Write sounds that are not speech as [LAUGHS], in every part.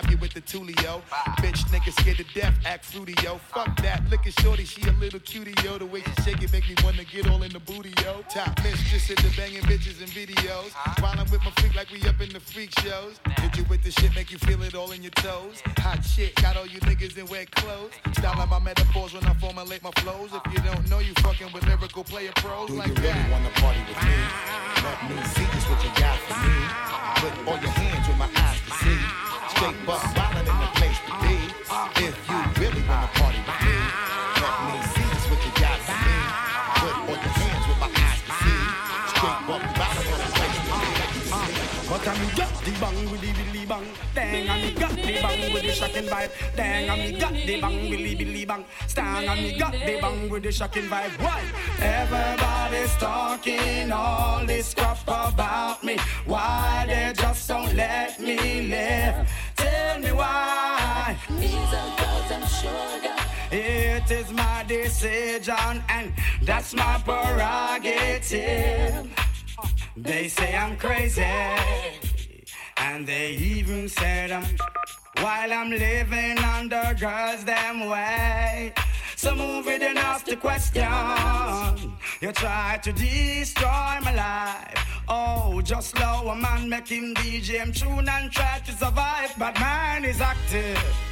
nigga you with the tulio. Bitch, nigga scared to death, act fruity, yo. Fuck that, look at shorty, she a little cutie, yo. The way she shake it make me wanna get all in the booty, yo. Top mistress at the banging bitches and videos. While I'm with my freak like we up in the freak shows. Hit you with the shit, make you feel it all in your toes. Hot shit, got all you niggas in wet clothes. Style my metaphors when I formulate my flows. If you don't know, you fucking with lyrical player pros Do like you really that. wanna party with me? Let me see just what you got for me. Put all your hands with my eyes to see. Straight buck violent in the place to be. If you really wanna party with me, let me see just what you got for me. Put all your hands with my eyes to see. Straight buck violent in the place to be. But I me got the bang with the bang. Dang, I me got the bang with the shocking vibe. Dang, I me got the bang billy billy bang. Stang, I me got the bang with the shocking vibe. Why? Everybody's talking all this crap about me. Why they just don't let me live? Tell me why. These are 'cause I'm sugar. It is my decision and that's my prerogative. They say I'm crazy, and they even said I'm while I'm living under girls them way. So move it and ask the question. You try to destroy my life. Oh, just slow a man make him DJ him tune and try to survive, but mine is active.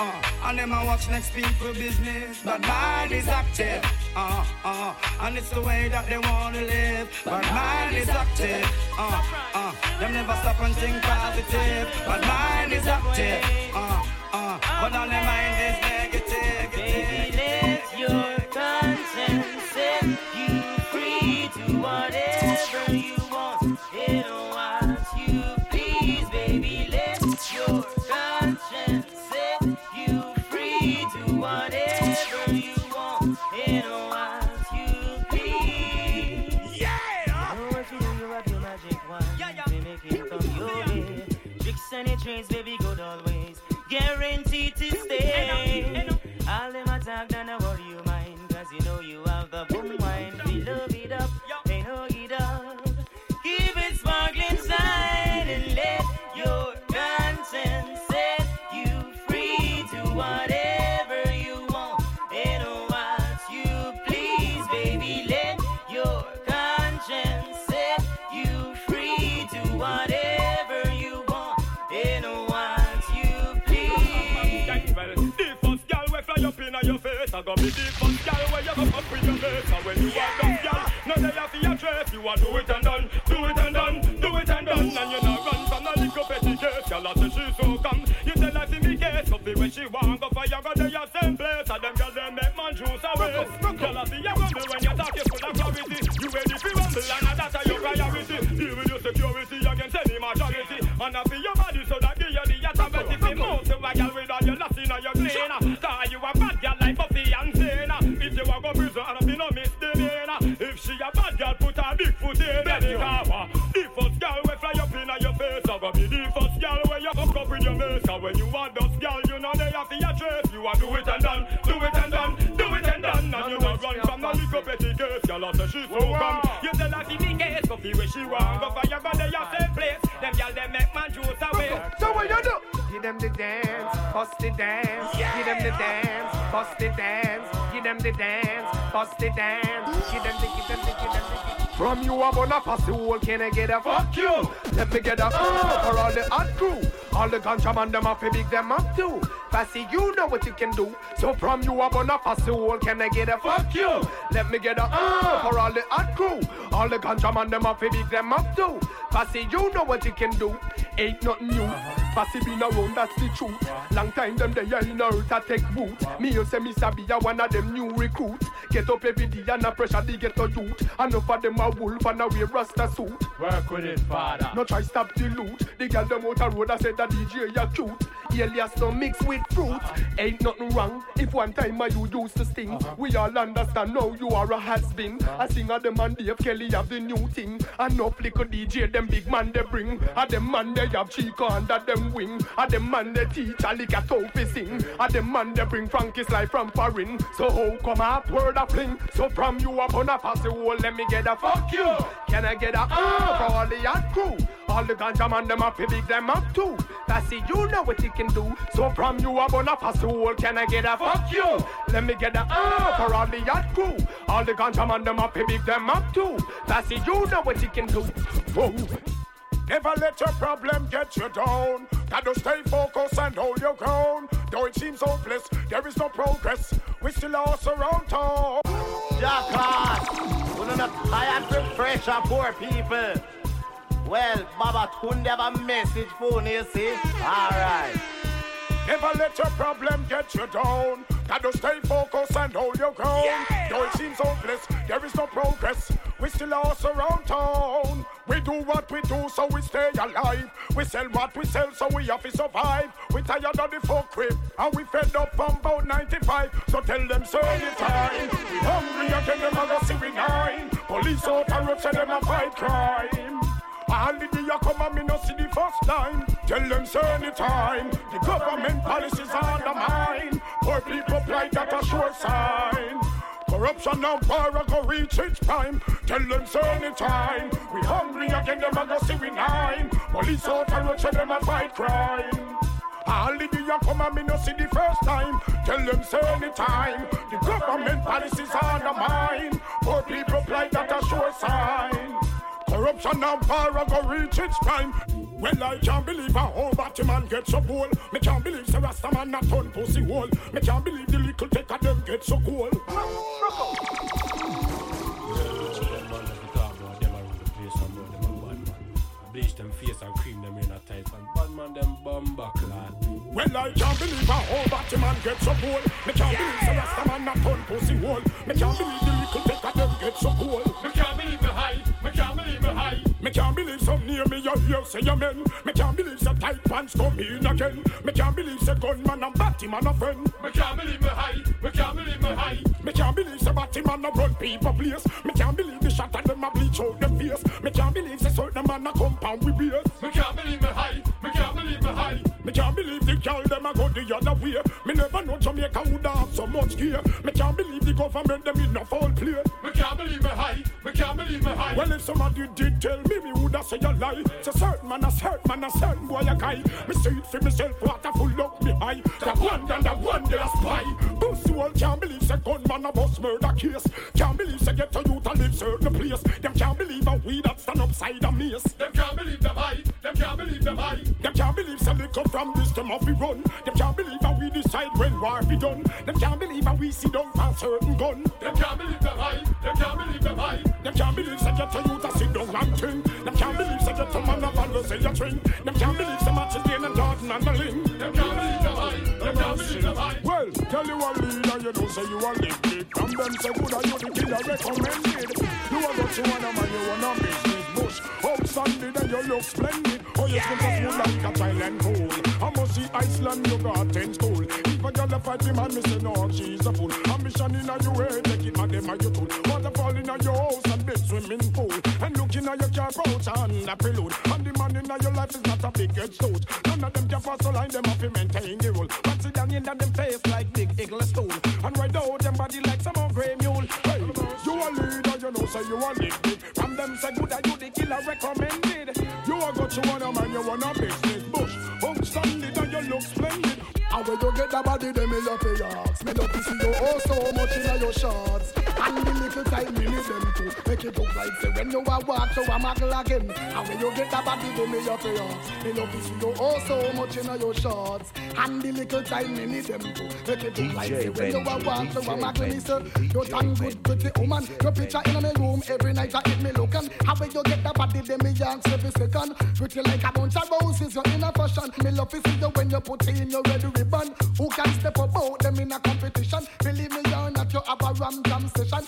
Uh, and them I watch next people business, but mine is active. Uh, uh, and it's the way that they wanna live, but mine is active. Uh, uh, them never stop and think positive, but mine is active. Uh, uh, but all their mind is negative. Baby, let your go be the first girl where you go up with your face. And when you are done, girl, no have to your trace. You want do it and done, do it and done, do it and done. And you not run from the little petty case. Girl, I say she so come, you tell her to me case. Coffee when she want go fire, go to your same place. And them girls they make man juice away. Girl, I see you rumble when you talk, you full of clarity. You ready for rumble and that's a your priority. Deal with your security against any majority. And I feel your body so that give you the authority. Fi move to a girl with all your loss in your clean. Put her in any car. The first girl we fly up in your face. I go be the first girl where you hook up with your mates. Cause when you want those girl, you know they have to your trace. You a do it and done, do it and done, do it and done. And you not run from the little petty case. Girl, I say she so come. You tell her see me case, go feel where she want. Go fire, go to your same place. Them girl they make man juice away. So what you do? Give them the dance, bust the dance. Give them the dance, bust the dance. Give them the dance, bust the dance. Give them the, give them the, give them the. From you I'm on a pussy hole, can I get a fuck you? Let me get a uh for all the hot crew. All the ganja man them up, big them up too. Passy, you know what you can do. So from you I'm on a pussy hole, can I get a fuck you? Let me get a uh for all the hot crew. All the ganja man them up, big them up too. Passy, you know what you can do. Ain't nothing new. Passy been around, that's the truth. Long time them they in earth I take root. Me you say me sabi a one of them new recruits. Get up every day and a pressure they get a youth. Enough of them a wolf and a wear rasta suit. Work with it, father. No try stop the loot. The girl them out a road I said that DJ you cute. Alias no mix with fruit. Ain't nothing wrong if one time I you used to sting. Uh-huh. We all understand now you are a has been. Uh-huh. I sing of them and Dave Kelly have the new thing. And no flicker DJ them big man they bring. A them man they have Chico under them wing. A them man they teach a lick a topi sing. A them man bring Frankie Sly from foreign. So how come up word a fling? So from you up on a pass the wall, let me get a fuck you. Can I get a uh for all the hot crew? All the ganja man them up, big them up too. That's it, you know what you can do. So from you up on a pass the wall, can I get a fuck you? Let me get a uh for all the hot crew. All the ganja man them up, big them up too. That's it, you know what you can do. Whoa. Never let your problem get you down. Gotta stay focused and hold your ground. Though it seems hopeless, there is no progress. We still lost around town. Jackass, we're not tired to pressure poor people. Well, Baba Tunde have a message for you, see? Alright. Never let your problem get you down. Gotta stay focused and hold your ground. Yeah. Though it seems hopeless, there is no progress. We still lost around town. We do what we do, so we stay alive. We sell what we sell, so we have to survive. We tired of the fuck crib, and we fed up from about 95. So tell them, sir, the time. We hungry again, them a go see we nine. Police out and road, them a fight crime. All the day you come and me no see the first time. Tell them say anytime. The government policies undermine. Poor people plight that a sure sign. Corruption now power go reach its prime. Tell them say anytime. We hungry again, them a go see we nine. Police out and road, them a fight crime. All the day come and me no see the first time. Tell them say anytime. The government policies undermine. Poor people Corruption and power go reach its prime. Well, I can't believe a whole batty man get so cool. Me can't believe the Rasta man not turn pussy wall. Me can't believe the little take of them get so cool. Bleach them face and cream them in a tight and bad man them bumba clad. Well, I can't believe a whole batty man get so cool. Me can't believe the Rasta man not turn pussy wall. Me can't believe the little take of them get so cool. Me can't believe Me can't believe some near me you hear say amen. Me can't believe some tight pants come in again. Me can't believe say gunman and batty man a friend. Me can't believe me hype. Me can't believe me hype. Me can't believe say batty man a run people place. Me can't believe the shot of them a bleach out them face. Me can't believe say certain man a compound with beers. Me can't believe me hype. Me can't believe me hype. Me can't believe the girl them a go the other way. Me never know Jamaica would have so much gear. Me can't believe the government them in a fall play. Me can't believe me hype. Me can't believe me hype. Well if somebody did tell me me woulda say a lie. So certain man a certain man a certain boy a guy. Me see it for myself, water full up me high. The one and the one they a spy. Pussy all can't believe say gunman a bust murder case. Can't believe say get to you to live certain place. Them can't believe a we that stand upside a mace. Them can't believe them high. Them can't believe them high. Them can't believe say lick up from this them off we run. Them can't believe how we decide when war be done. Them can't believe how we see down for certain gun. Them can't believe them high. Them can't believe them high. Them can't believe say get to you to sit down and think. Them can't believe say get to man up and say a drink. Them can't believe so much is Dane and Jordan and the link. Them can't believe them high. Them can't believe them high. Well, tell you a leader, you don't say you a big. From them say good and you the killer recommended. You a got you wanna man, you wanna business bush. Outstanding and you look splendid. Oh, you skin just smooth like a Thailand pool. I must see Iceland, you got ten school. A girl a fight me man, me say no, she's a fool. Ambition in a you way, take it man, them a you tool. Waterfall in a your house and big swimming pool. And looking at your car pouch and a prelude. And the man in your life is not a big head stone. None of them can pass the line, them have to maintain the rule. But sit down in them face like big eagle stone. And ride out them body like some old grey mule. Hey, you a leader, you know, say you a big. From them say good that you the killer recommended. You a got you want a man, you want a business And when you get the body, them me love your ass. Me love to see you oh so much in all your shorts. And the little me need them. Make it look like say when you a walk, so I'm a again. And when you get that body, they me up here. Me love to you oh so much in your shorts. And the little time me need them to. Make it look like say when you a walk, so I'm a listen. You done good, pretty woman. Your picture in my room every night I hit me looking. How when you get that body, they me dance every second. Pretty like a bunch of roses, you're fashion. Me love to see you when you put in your red ribbon. Who can step about them in a competition? Believe me, you're not your have ram jam session.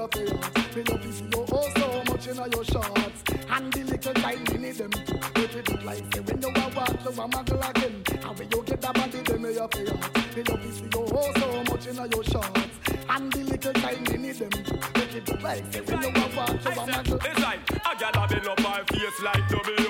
your parents. Me love you see you oh so much in your shorts. And the little child in them. If it look like say when you a walk, you a muggle again. And when you get a body, them your parents. Me love you see you oh so much in your shorts. And the little child in them. If it look like say when you a walk, you a muggle. It's like a gyal a build up my face like W.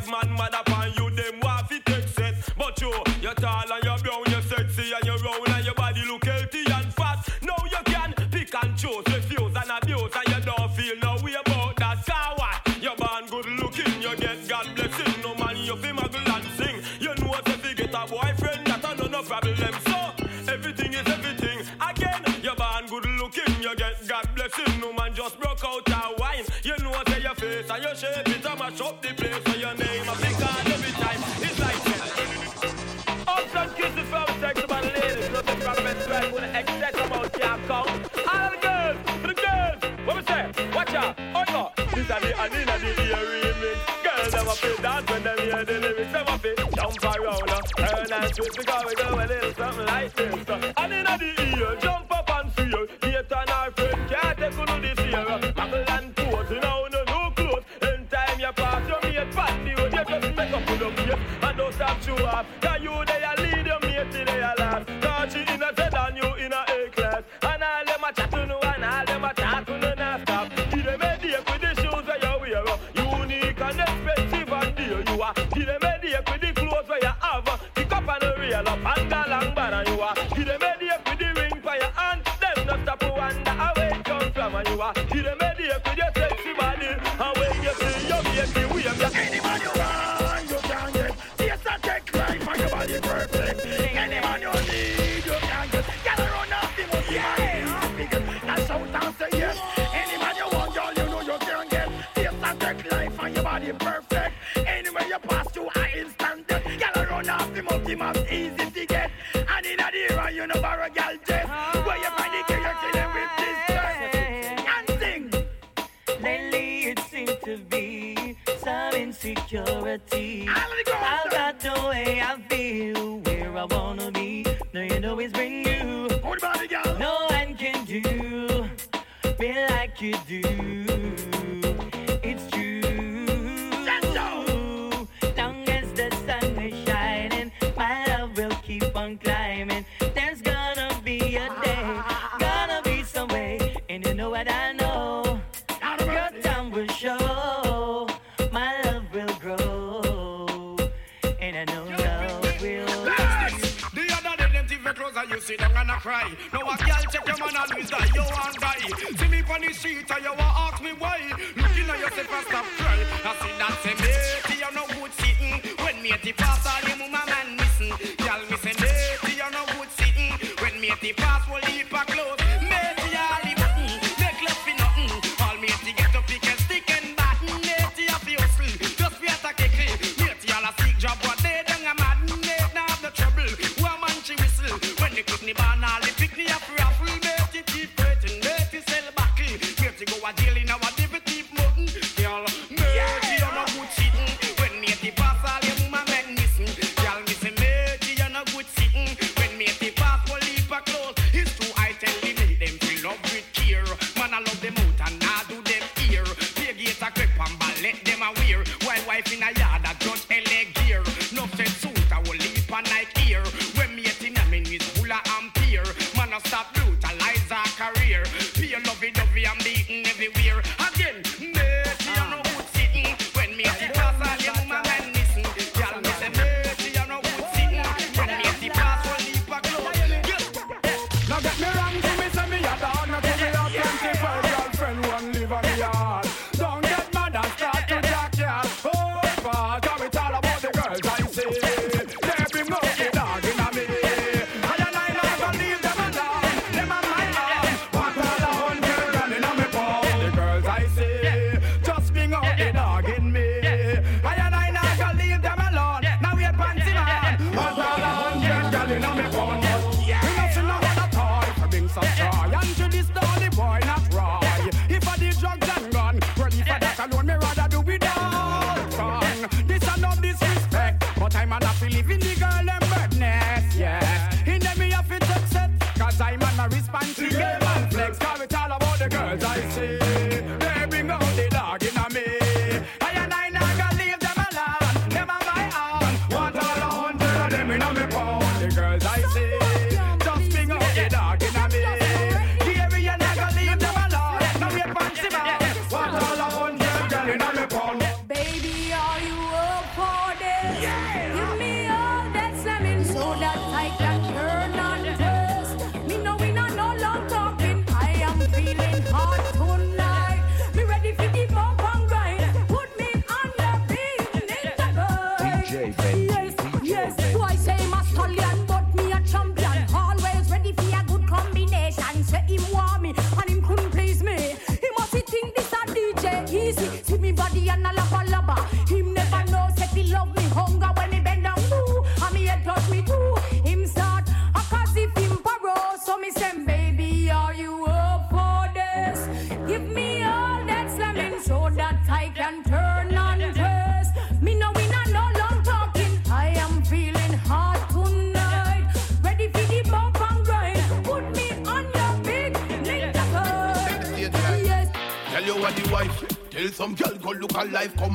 five man mother dance with girl, we do a little something like this. everywhere.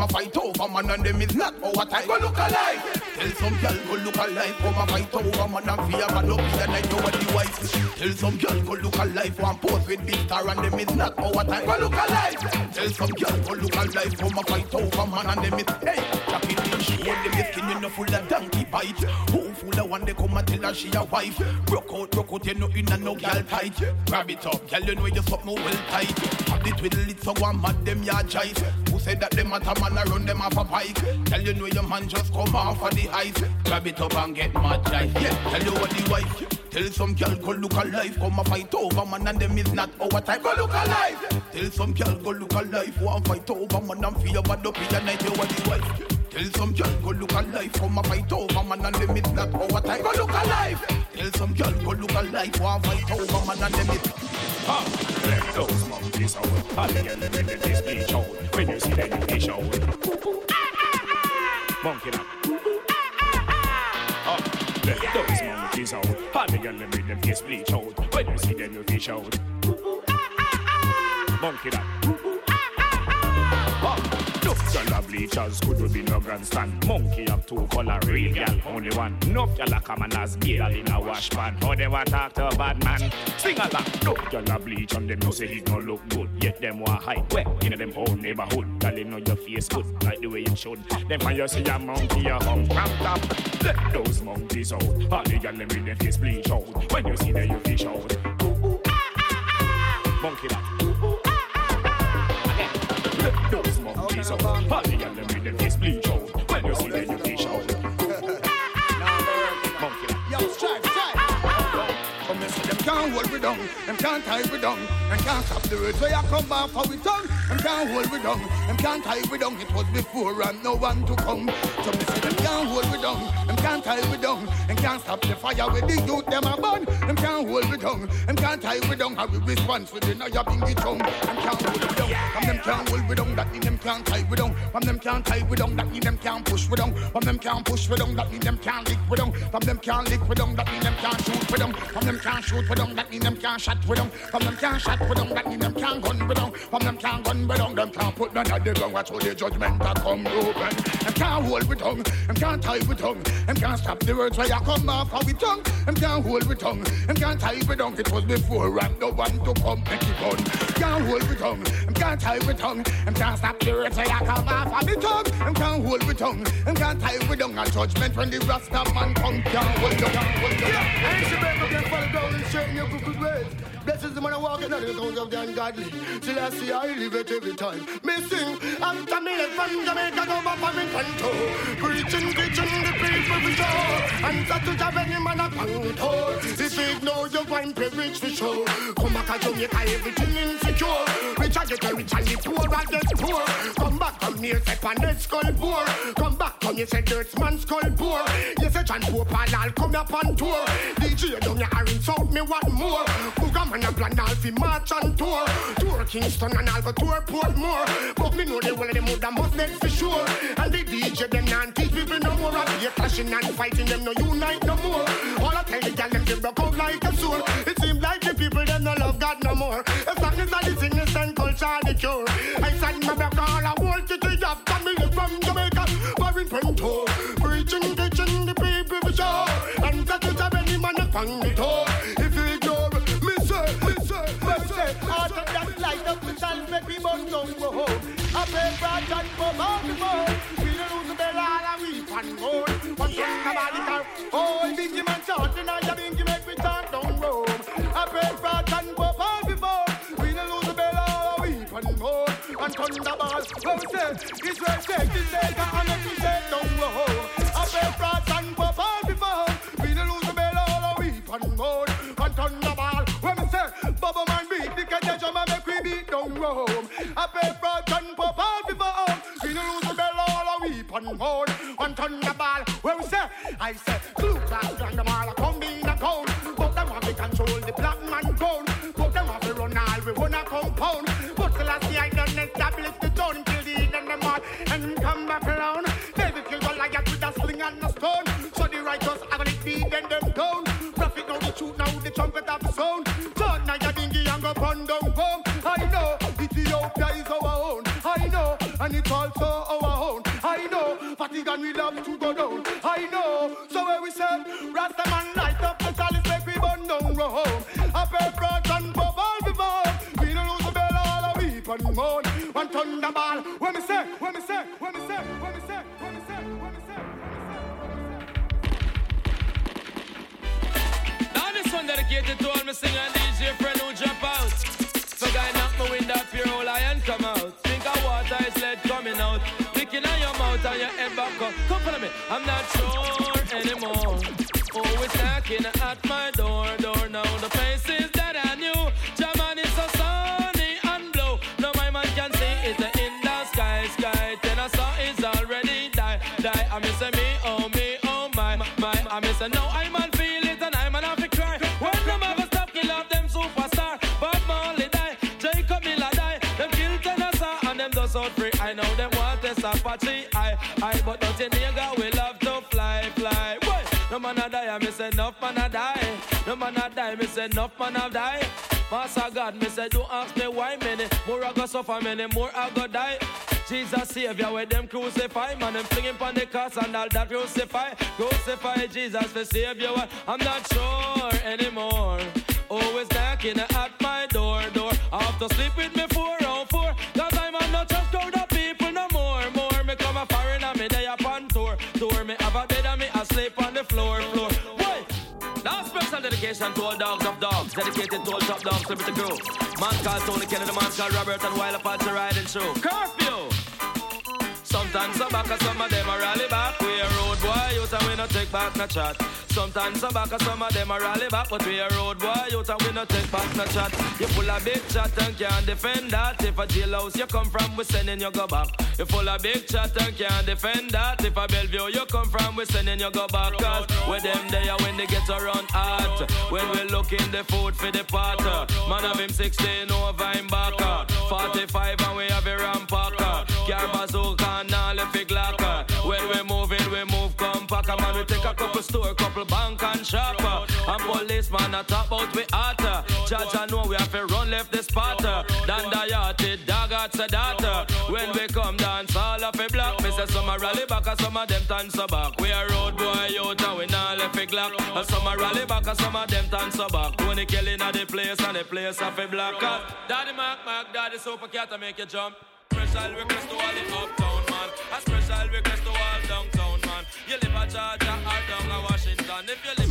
A fight over man and them is not our time. Go look alive. Tell some girl go look alive, come a fight over man and fear man up here what the wife. Tell some girl go look alive, one pose with big star and them is not our time. Go look alive. Tell some girl go look alive, come a fight over man and them is hey. Chopping in she want them skin you know full of donkey bite. Who one they come and tell her she a wife. Broke out, broke out, you know in a no girl tight. Grab it up, girl you know you something well tight. Have the twiddle it so one mad them ya jive. Who said that them at a man a run them off a pike? Tell you know your man just come off of the ice. Grab it up and get mad jive. Yeah, tell you what the wife. Tell some girl go look alive, come a fight over man and them is not our time. Go look alive. Tell some girl go look alive, want fight over man and feel bad up in the night. You what the wife. Tell some girl go look alive, come a fight over man and is not our time. Go look alive. Tell some girl go look alive, want fight over man and is. Ha! Let those monkeys out. Girls them in the display show. When you see them in the show. Monkey now. Ha! Let those monkeys out. Girls them in the display show. When you see them in the show. Monkey now. Girl a bleachers could be no grandstand. Monkey have two color, real gal only one. No gal a come and as girl in a wash pan. How they want talk to bad man? Sing along. Look, girl a bleach and them no say it no look good. Yet them want hide well in them whole neighborhood. Girl you know your face good like the way it should. Then when you see a monkey a hung cramped up, let those monkeys out. All the gal them with their face bleach out. When you see them you fish out. Ah, ah, ah. Monkey that. Let those monkeys out. All the gal them with their face bleach out. Can't hold me down, them can't tie me down, them can't stop the words where I come off how we tongue. Them can't hold me down, them can't tie me down. It was before and no one to come. So me say them can't hold me down, them can't tie me down, them can't stop the fire with the youth them a burn. Them can't hold me down, them can't tie me down. How we respond for the now you bingy tongue. Them can't hold me down, and them can't hold me down. That mean them can't tie me down. From them can't tie me down, that mean them can't push me down. From them can't push me down, that mean them can't lick me down. From them can't lick me down, that mean them can't shoot me down. From them can't shoot me down, that mean them can't shot me down. From them can't shot me down, that mean them can't gun me down. From them can't gun me down, them can't put none of the gun. Watch how the judgment a come open. Them can't hold me tongue, them can't tie me tongue. Them can't stop the words where you come off how we tongue. Them can't hold me tongue, them can't tie me down. It was before and no one to come make it gun. Can't hold me tongue, them can't tie me tongue. Them can't stop the words where you come off how we tongue. Them can't hold me tongue, them can't tie me down. A judgment when the Rasta man come, can't hold you, can't hold you. Yeah, and she better get fall down and your crooked ways. Bless is the man who walking out of the house of the ungodly. Till I see I live it every time. Me sing, after me left from Jamaica, go back from Toronto. Preaching, teaching the people for sure. And that to have any man a panto. This week, know you wine privilege for sure. Come back to Jamaica, everything insecure. Rich I get rich and the poor I get poor. Come back from here, on that skull poor. Come back from you say dirt man skull poor. You say John Pope and I'll come up on tour. DJ down your iron south, me want more. Booga man a plan all fi march and tour. Tour Kingston and I'll go tour Portmore. But me know the whole of them woulda must dead for sure. And the DJ them not teach people no more. And they clashing and fighting them no unite no more. All I tell the gal them they broke out like a sword. It seems like the people them no love God no more. As long as I the sickness and culture the cure. I said my back all I from Jamaica. Foreign Pento. Oh. Preaching, teaching the people for sure. And that is have any man upon the door. If you ignore me say, me say, me say. Out of that light up the sun, make me burn down go home. I pray for a chance for more. We don't lose the bell all and we can go. One thing about the car, oh, bingy man short, and I bingy make all and we. And thunderball, well we say, Israel take the take and let me take down road. I pray for a chance for all the. We don't lose the bell all and we can go. And thunderball, well we say, Bubba man beat the drum and make we beat down Rome. I pray for a chance for all the. We don't lose the bell all and we can go. And thunderball, well we say, I say, Blue class and them all sound. Turn now your dingy and go run down home. I know Ethiopia is our own. I know, and it's also our own. I know, fatigue and we love to go down. I know, so where we say, Rasta man light up the chalice, make we burn down home. A pepper and bubble before. We don't lose the bell, all a weep and moan. One thunderball, when me say, when me say, when me say, dedicated to all my singer DJ friend who drop out. So guy knock my window up your whole lion come out. Think of water is lead coming out. Licking on your mouth and your head back up. Come follow me. I'm not sure anymore. Always knocking at my door, door now. The places that Nothing nigga we love to fly, fly. Boy, no man a die, I miss enough man a die. No man a die, miss enough man a die. Master God, me say, don't ask me why many more I go suffer, many more I go die. Jesus Savior, where them crucify, man, them flinging on the cross and all that crucify, crucify Jesus for Savior. I'm not sure anymore. Always knocking at my door, door. I have to sleep with me dedication to all dogs of dogs, dedicated to all top dogs, liberty crew. Man called Tony Kennedy, man called Robert, and while Apache riding show. Curfew! Sometimes some back, some of them are rally back. We take back no chat. Sometimes some back, some of them are rally back, but we a road boy, youth and we no take back no chat. You full of big chat and can't defend that. If a jailhouse you come from, we sending you go back. You full of big chat and can't defend that. If a Bellevue you come from, we sending you go back. Cause with them there when they get around hot. When we looking the food for the pot. Uh, man of him 16 over him back. Uh, 45 and we have a rampacker. Car uh, bazooka and all the big locker. When we moving, couple store, couple bank and shop. And policeman a talk about we hotter. Judge I know we have to run left the spot. Dan the yachted dog at Sedata. When we come dance all of a block. Say some a rally back and some of them dance so back. We a road boy out and we not left a glock. And some a rally back and some of them dance so back. Tony Kelly at the place and the place of a block. Daddy Mac Mac, Daddy Super Cat to make you jump. Special request to all the uptown man. A special request to all downtown Georgia or down a Washington. If you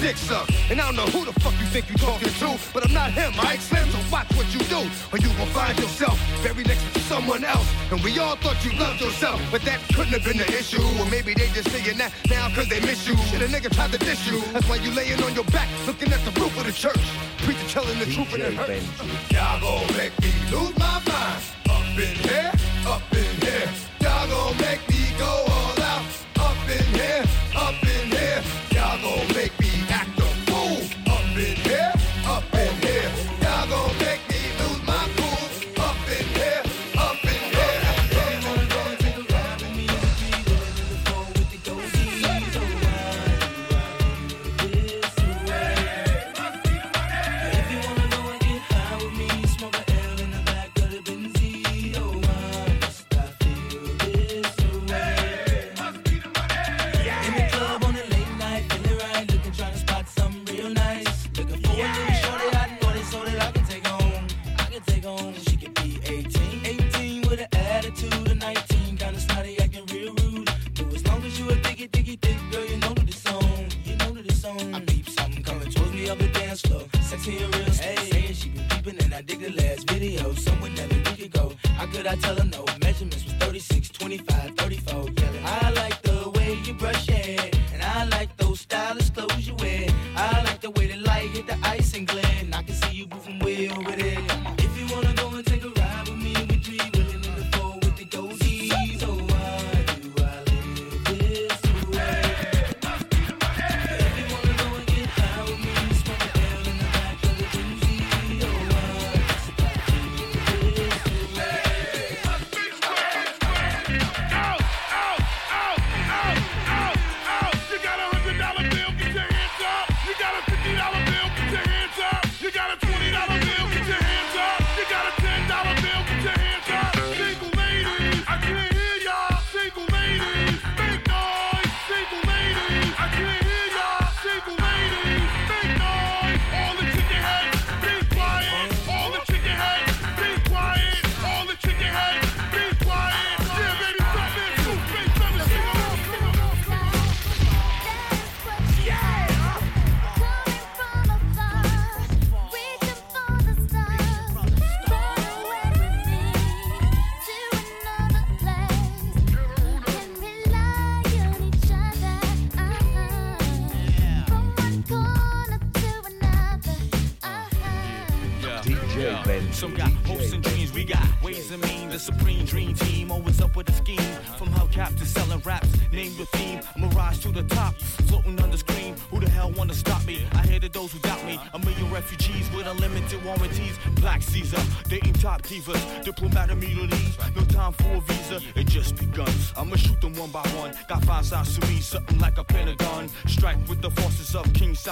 dick sucked. And I don't know who the fuck you think you talking to, but I'm not him. I Slim, so watch what you do, or you will find yourself very next to someone else. And we all thought you loved yourself, but that couldn't have been the issue. Or maybe they just saying that now cause they miss you. Shit, a nigga tried to diss you. That's why you laying on your back, looking at the roof of the church. Preacher telling the DJ truth and it hurts. Y'all gon' make me lose my mind. Up in here.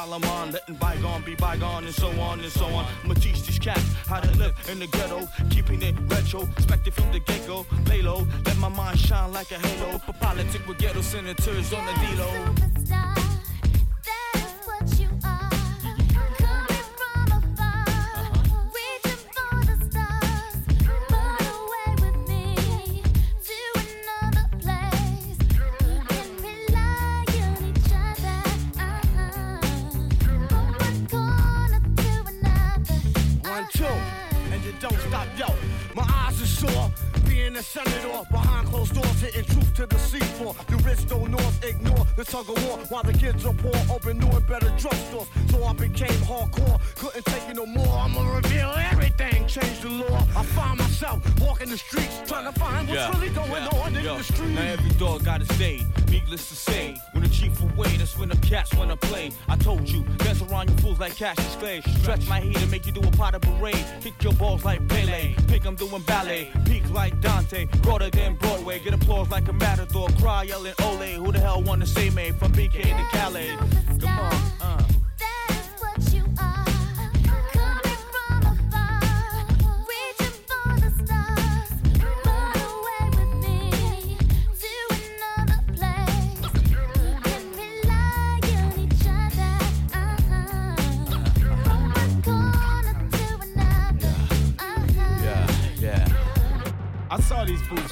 while I'm on, letting bygone be bygone, and so on and so on. I'ma teach these cats how to live in the ghetto, keeping it retro, expected from the get go. Lay low, let my mind shine like a halo. For politics with ghetto senators on the D-Low. I told you, dance around you fools like Cassius Clay. Stretch my heat and make you do a pot of parade. Kick your balls like Pele. Think I'm doing ballet. Peak like Dante. Broader than Broadway. Get applause like a matador. Cry yelling Ole. Who the hell wanna see me? From BK to Calais. Come on, uh.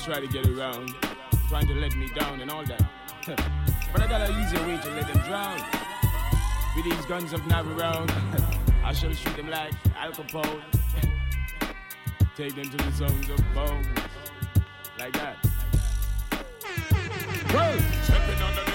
Try to get around, trying to let me down and all that. [LAUGHS] but I got an easier way to let them drown. With these guns of nav [LAUGHS] I shall shoot them like Al Capone. [LAUGHS] Take them to the zones of bones. Like that. The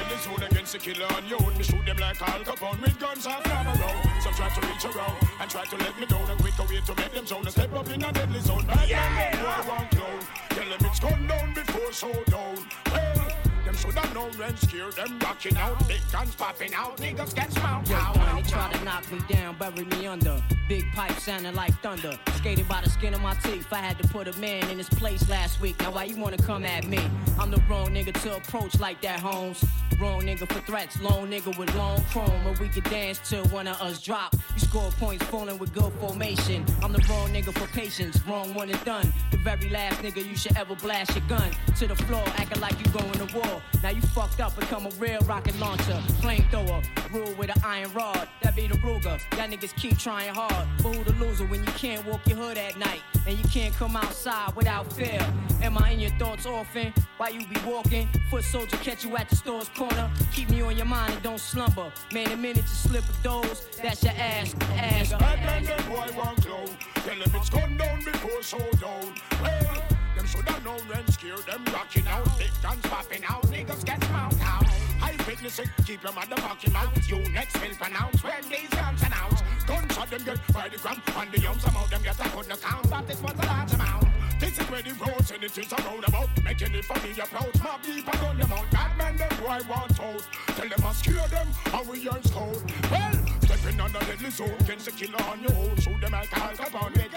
against killer on you. Me shoot them like Al Capone with guns off around. Some try to reach around and try to let me down. A quicker way to make them zone. A step up in a deadly zone. Bad yeah. man, boy, wrong clown. Tell them it's gone down before showdown. Well, them should have known when scared them rocking out. Big guns popping out. Niggas get smoked Yo. Donnie try to knock me down, bury me under. Big pipe sounding like thunder. Skated by the skin of my teeth. I had to put a man in his place last week. Now why you wanna come at me? I'm the wrong nigga to approach like that, Holmes. Wrong nigga for threats, lone nigga with long chrome. Where we could dance till one of us drop. You score points falling with good formation. I'm the wrong nigga for patience, wrong one and done. The very last nigga you should ever blast your gun to the floor, acting like you going to war. Now you fucked up, become a real rocket launcher, flamethrower, rule with an iron rod. That be the Ruger. Y'all niggas keep trying hard, but who the loser when you can't walk your hood at night and you can't come outside without fear? Am I in your thoughts often? Why you be walking? Foot soldier catch you at the store's corner. Keep me on your mind and don't slumber. Man, the minute you slip a dose, that's your ass, ass. Bad man, them boy won't clown. Tell them it's gone down before showdown. Well, them should have known when scared them rocking out. Big guns popping out. Niggas get smoked out. I witness it. Keep your motherfucking mouth. You next will pronounce when these guns announce. Gunshot them get by the gram. And the young some of them get a good account. But this was a large amount. This is where the roads and it is a roundabout. Making it for me approach. Mobb Deep and on them out. Bad man, them boy want out. Tell them I scare them. How we earn cold. Well, stepping on the deadly zone. Against the killer on your own. Shoot them like Al Capone.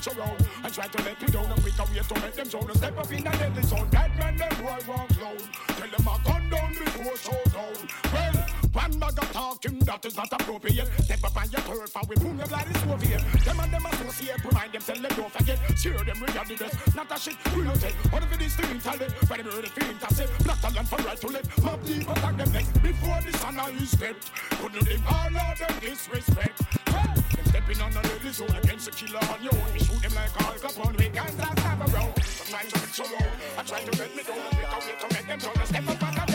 Reach around. And try to let me down. And we can wait to make them zone. Step up in the deadly zone. Bad man, them want clown. Tell them I gun down before showdown. Well, one bag of talking that is not appropriate. Step up on your turf and we boom your bloody Soviet. Them and them associate, remind them, them don't forget. Share them reality this, not a shit we don't take. What if it is to intellect? But them really to say, black talent for right to let. Mobb Deep attack them next. Before the sun is stepped, couldn't live all of them disrespect. Well, them stepping on the deadly zone against the killer on your own. We shoot them like Al Capone, we can't stop around. I'm trying to reach your own. I try to let me pick a way to make them down. Step up on the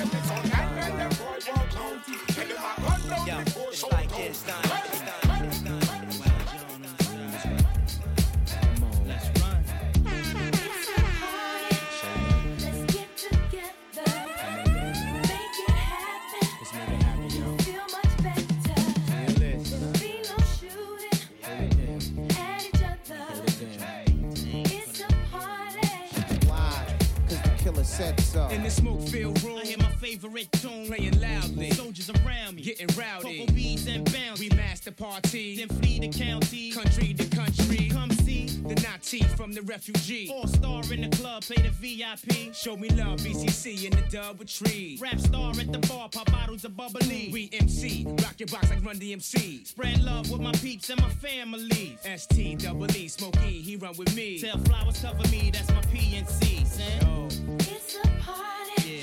favorite tune playing loudly. Mm-hmm. Soldiers around me, getting rowdy. Cocoa beads and bounce. We master party, then flee the county, country to country. Come see the Nazi from the refugee. All star in the club, play the VIP. Show me love, BCC in the dub with tree. Rap star at the bar, pop bottles of bubbly. We MC, rock your box like Run DMC. Spread love with my peeps and my family. ST double E, Smokey, he run with me. Tell flowers cover me, that's my PNC. Son. Oh. It's a party.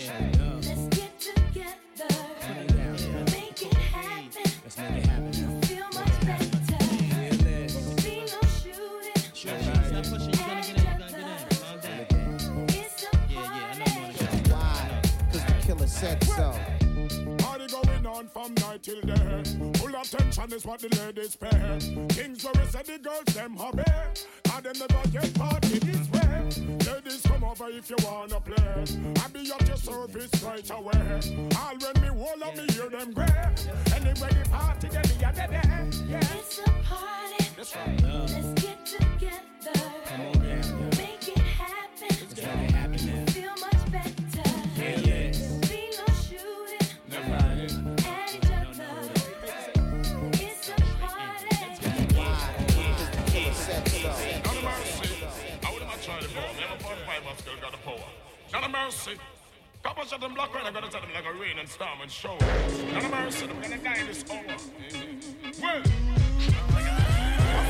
Let's on from night till day. Full attention is what the ladies pay. Things where we say the girls them hobby. And them never get party this way. Ladies come over if you wanna play. I be at your service right away. All when me hold up, me hear them gray. Anyway, the party get me at the day. Yeah. It's a party. That's right. Let's get together. Make it A but still got the power. Not a mercy. Couple shot them black right, I'm gonna tell them like a rain and storm and show. Not a mercy, I'm gonna die this hour. Well,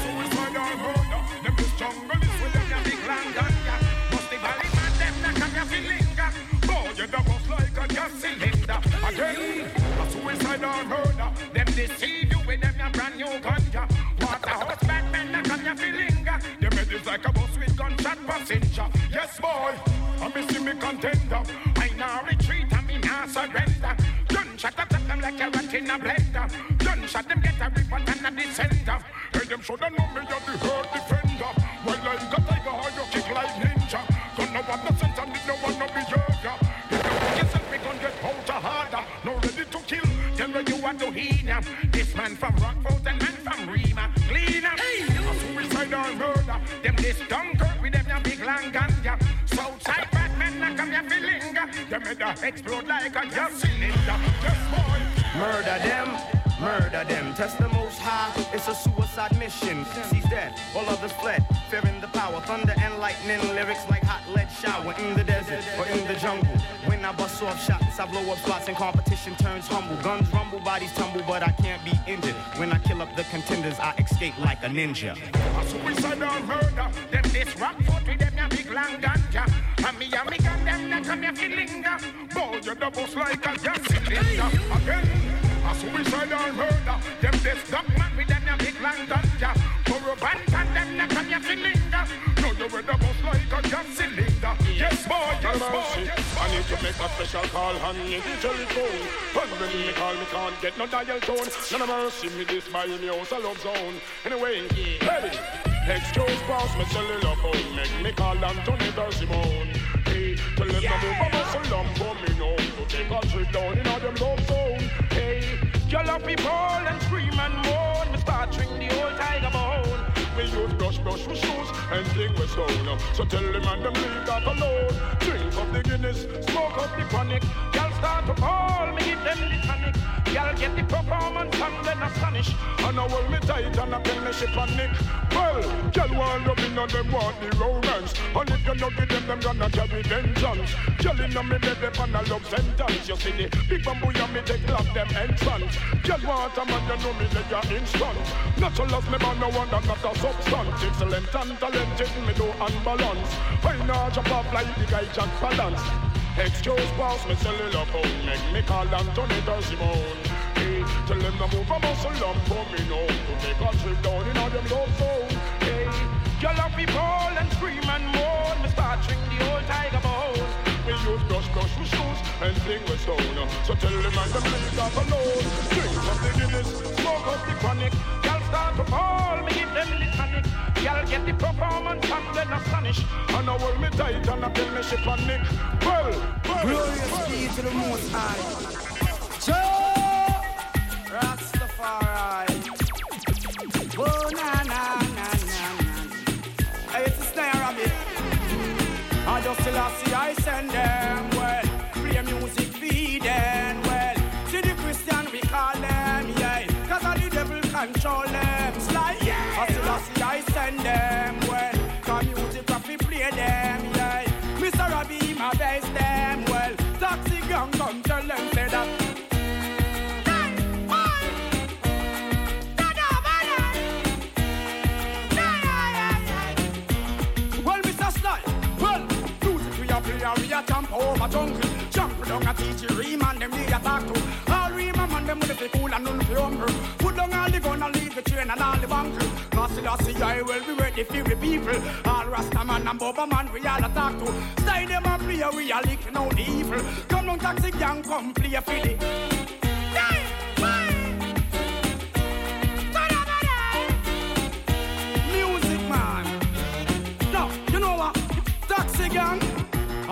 who is my dog murder. Them this jungle is with them, ya big land and ya. Must the valley man, them come ya feel linger. Boy, you the bust like a gas cylinder. Again, a suicidal murder. Them deceive you with them, ya brand new ganja. Waterhouse bad men, not come ya feel linger. Them head is like a bus gunshot passenger. Yes, boy, I'm missing me contender. I now retreat, I mean I surrender. Gunshot attack them like a rat in a blender. Gunshot them get a report and a descender. Hey, them shoulda know me, you're the hurt defender. Well, like a tiger, how you kick like ninja. Don't know what the and did no one no behavior. If you put yourself, we gon' get harder. No ready to kill, tell me you want to heal. This man from Rockford and man Them this Dunkirk with them big long ganja. Southside bad men, na come ya feeling. Them head explode like a gas cylinder. Boy. Murder them, murder them. Test the most high, it's a suicide mission. He's dead, all others fled. Fearing the power, thunder and lightning. Lyrics like shower in the desert or in the jungle. When I bust off shots, I blow up spots and competition turns humble. Guns rumble, bodies tumble, but I can't be injured. When I kill up the contenders, I escape like a ninja. A suicidal murder. Them this rock foot with them big long ganja. And me and me gun them na come ya feeling. Boy, you the bust like a gas cylinder. Again, a suicidal murder. Them this duck man with them big long ganja. For a and them na come ya feeling. No, you with the bust like a gas cylinder. Yes, boy, yes, boy, yes, boy. I need to make a special call on the telephone. And when me call, me can't get no dial tone. None of mercy, me this my house a love zone. Anyway, hey. Excuse pass me cellular phone Make me call Anthony Simone Hey, tell them to move a muscle on for me now To take a trip down in all them love zone Hey, y'all people and scream and moan Me start string the old tiger bone We use brush brush with shoes and fling with stone. So tell them and them leave that alone. Drink up the Guinness, smoke up the chronic Y'all start to call me, give them the tonic Y'all get the performance and then astonish And I hold me tight and I tell me she panic. Well, y'all want love in and them want the romance. And if you not give them, them gonna carry vengeance. Y'all in me bed them on a love sentence. You see the big bamboo and me take lock them entrance. Y'all want a man, you know me let you instant. Natural as me man, no one and not substance Excellent and talented, me do unbalance I know jump up like the guy Jack Palance Excuse pass me cellular phone oh, Make me call Anthony Simone Hey, tell them to move a muscle on for me now To take a trip down in all them love zone. Hey, y'all love people and scream and moan. Me start string the old tiger bone. We use brush brush with shoes and fling with stone. So tell them and them leave that alone Drink up the Guinness, smoke up the chronic Y'all start to call me, give them the tonic Y'all get the performance and then astonish And I hold me tight and I tell me she panic Well, well Glorious key to the most high. Jah Rastafari. Oh na na na na na. Hey, it's a snare rabbit. I just still I see I send them jungle. Jump down a teach you ream and them we a talk to. All ream a man them with the cool and none fi humble. Put down all the gun and leave the train and all the bunker. Lassie, I will be ready for the people. All Rasta man and Bubba man we all a talk to. Stay them a play, we a licking out the evil. Come down taxi gang, come play for the. Yeah,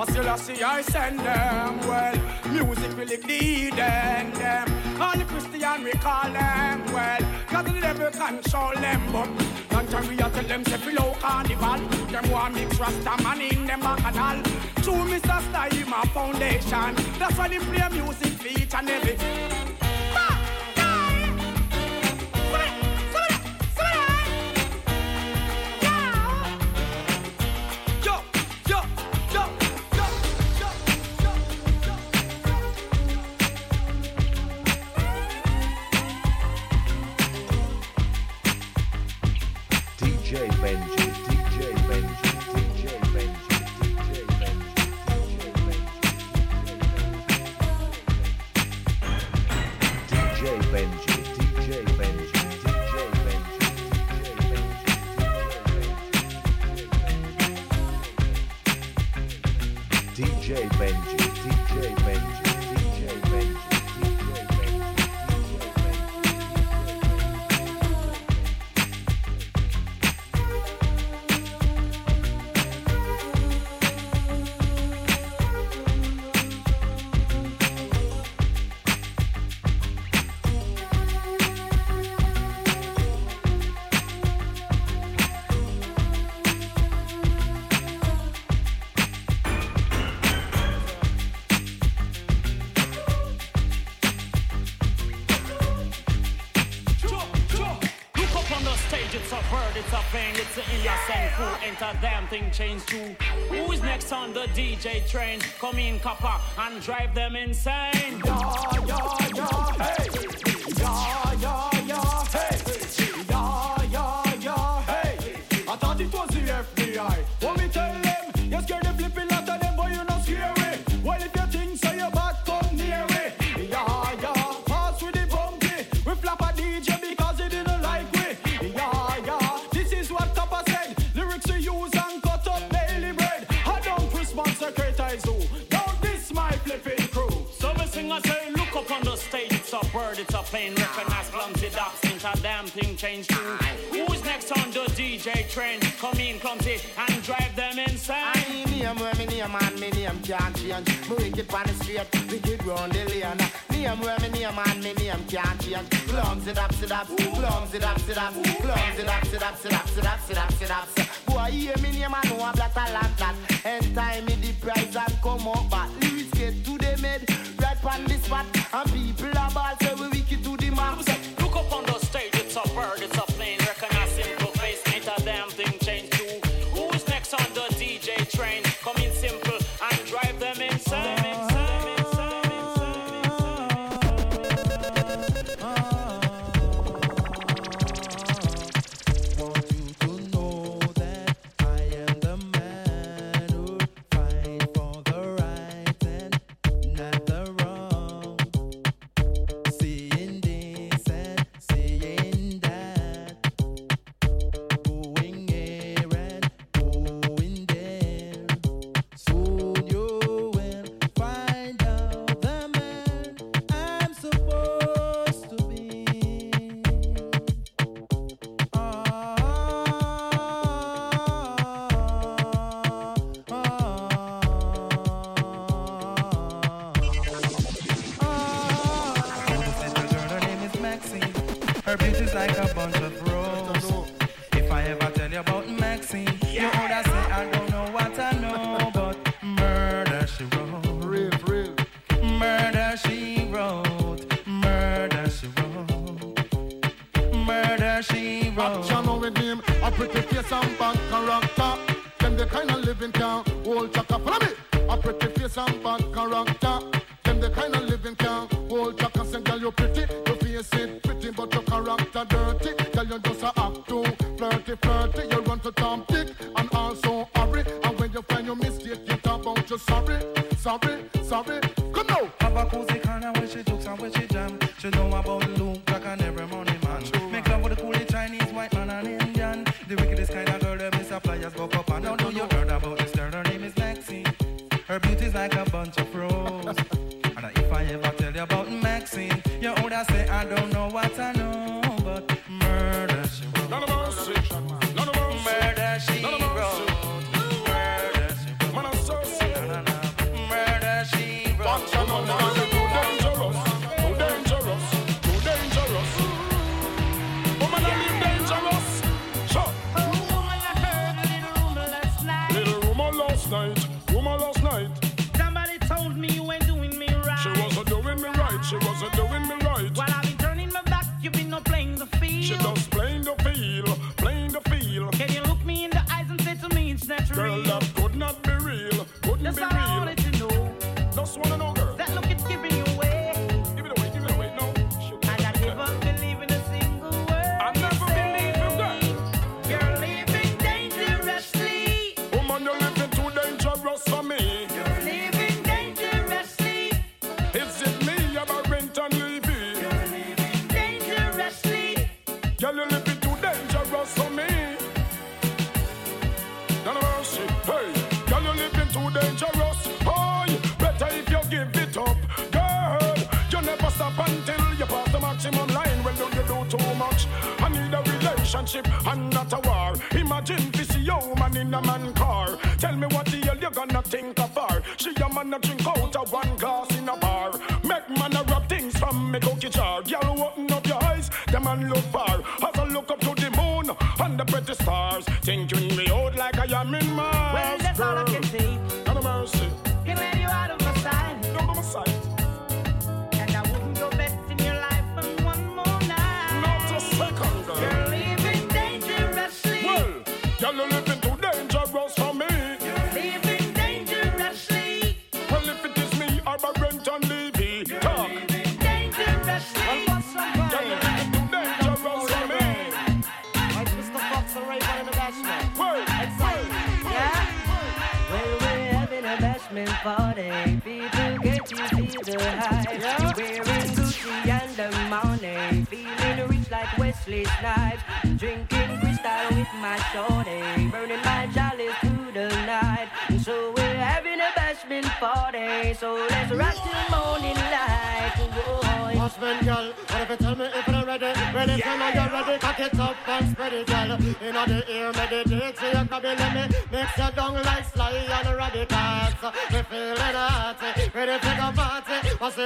I still I see I send them. Well, music really lead them. All the Christian we call them. Well, God the devil control them. But long time we are tell them say below carnival. Them want mix Rasta man in them bacchanal. True Mr. Style my foundation. That's why they play music for each and every. change who's next on the DJ train? Come in, copper, and drive them insane. Yeah, yeah, yeah. Hey. can't change. Me wicked pon the street, wicked round the lane. Name where me name and me name can't change. Plums it up, sit up, plums it up, sit up, plums it up, sit up, sit up, sit up, sit up, sit up. Boy, hear me name and know that I land that. And time me the price and come up back. Lyrics get to the made, right pon this spot.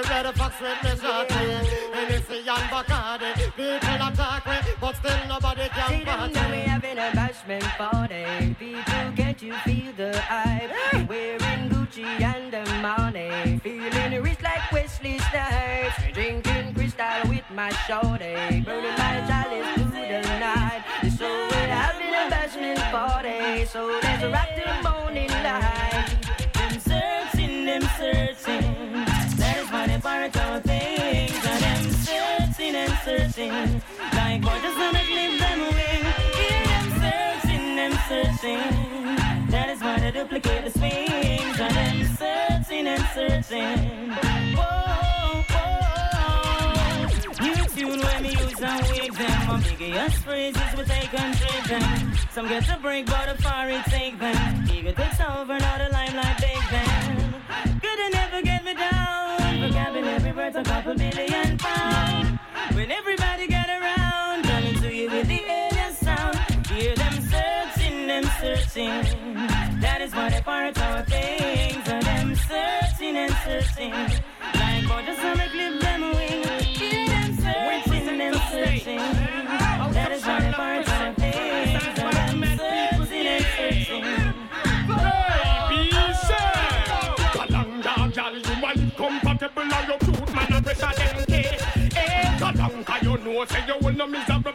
Red fox with me shorty? And Bacardi, people attack me, but still nobody can See them party. now we having a bashment party. People, can't you feel the hype? Wearing Gucci and the money. Feeling rich like Wesley Snipes. Drinking crystal with my shorty. Burning duplicate the swings. And them searching and searching. Whoa, whoa. New tune when me use and them. My biggest phrases we take and trade them. Some get a break, but a far it take them. Ego takes over, now the limelight take them. Coulda never get me down. Vocabulary worth a couple million pounds. When everybody get around, coming to you with the alien sound. Hear them searching, them searching. That is why they part our things. And them searching and searching. Like boy, just wanna clip them wing. Hear them searching, them searching. That is why they part our things. And them searching and searching. Compatible and your cute man and pressure them case. Eh, Kalanga, you know, say you will no miserable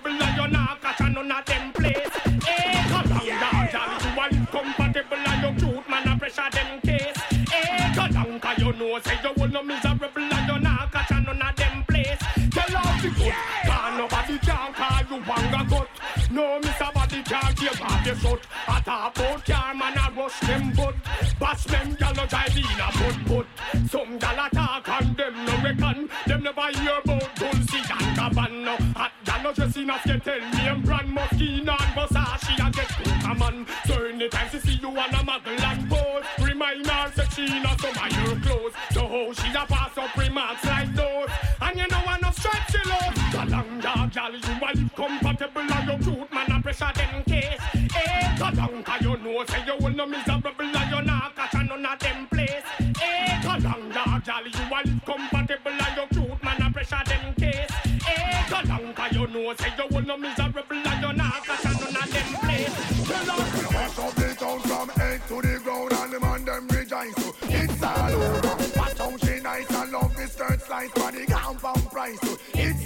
know, say you will no miserable and you not catch none of them place. Tell off the good, cause nobody can call you wanga gut. No, Mr. Body can't give off your shot. I talk about car man, I rush them but Bash them gal no drive in a put put. Some gal attack and them no reckon. Them never hear about Dolce and Gabbana. Hot gal no dress in a skittle name brand Moschino and Versace and get cook a man. So anytime she see you on a muggle So she a pass up remarks like those. And you know I no strike she love. Galanga gal you a live compatible and your cute man a pressure them case. Eh, Galanga you know say you will no miserable and you not catch none of them place. Eh, Galanga gal you a live compatible and you cute, man, a pressure them case. Long, cause you know, say you will no miserable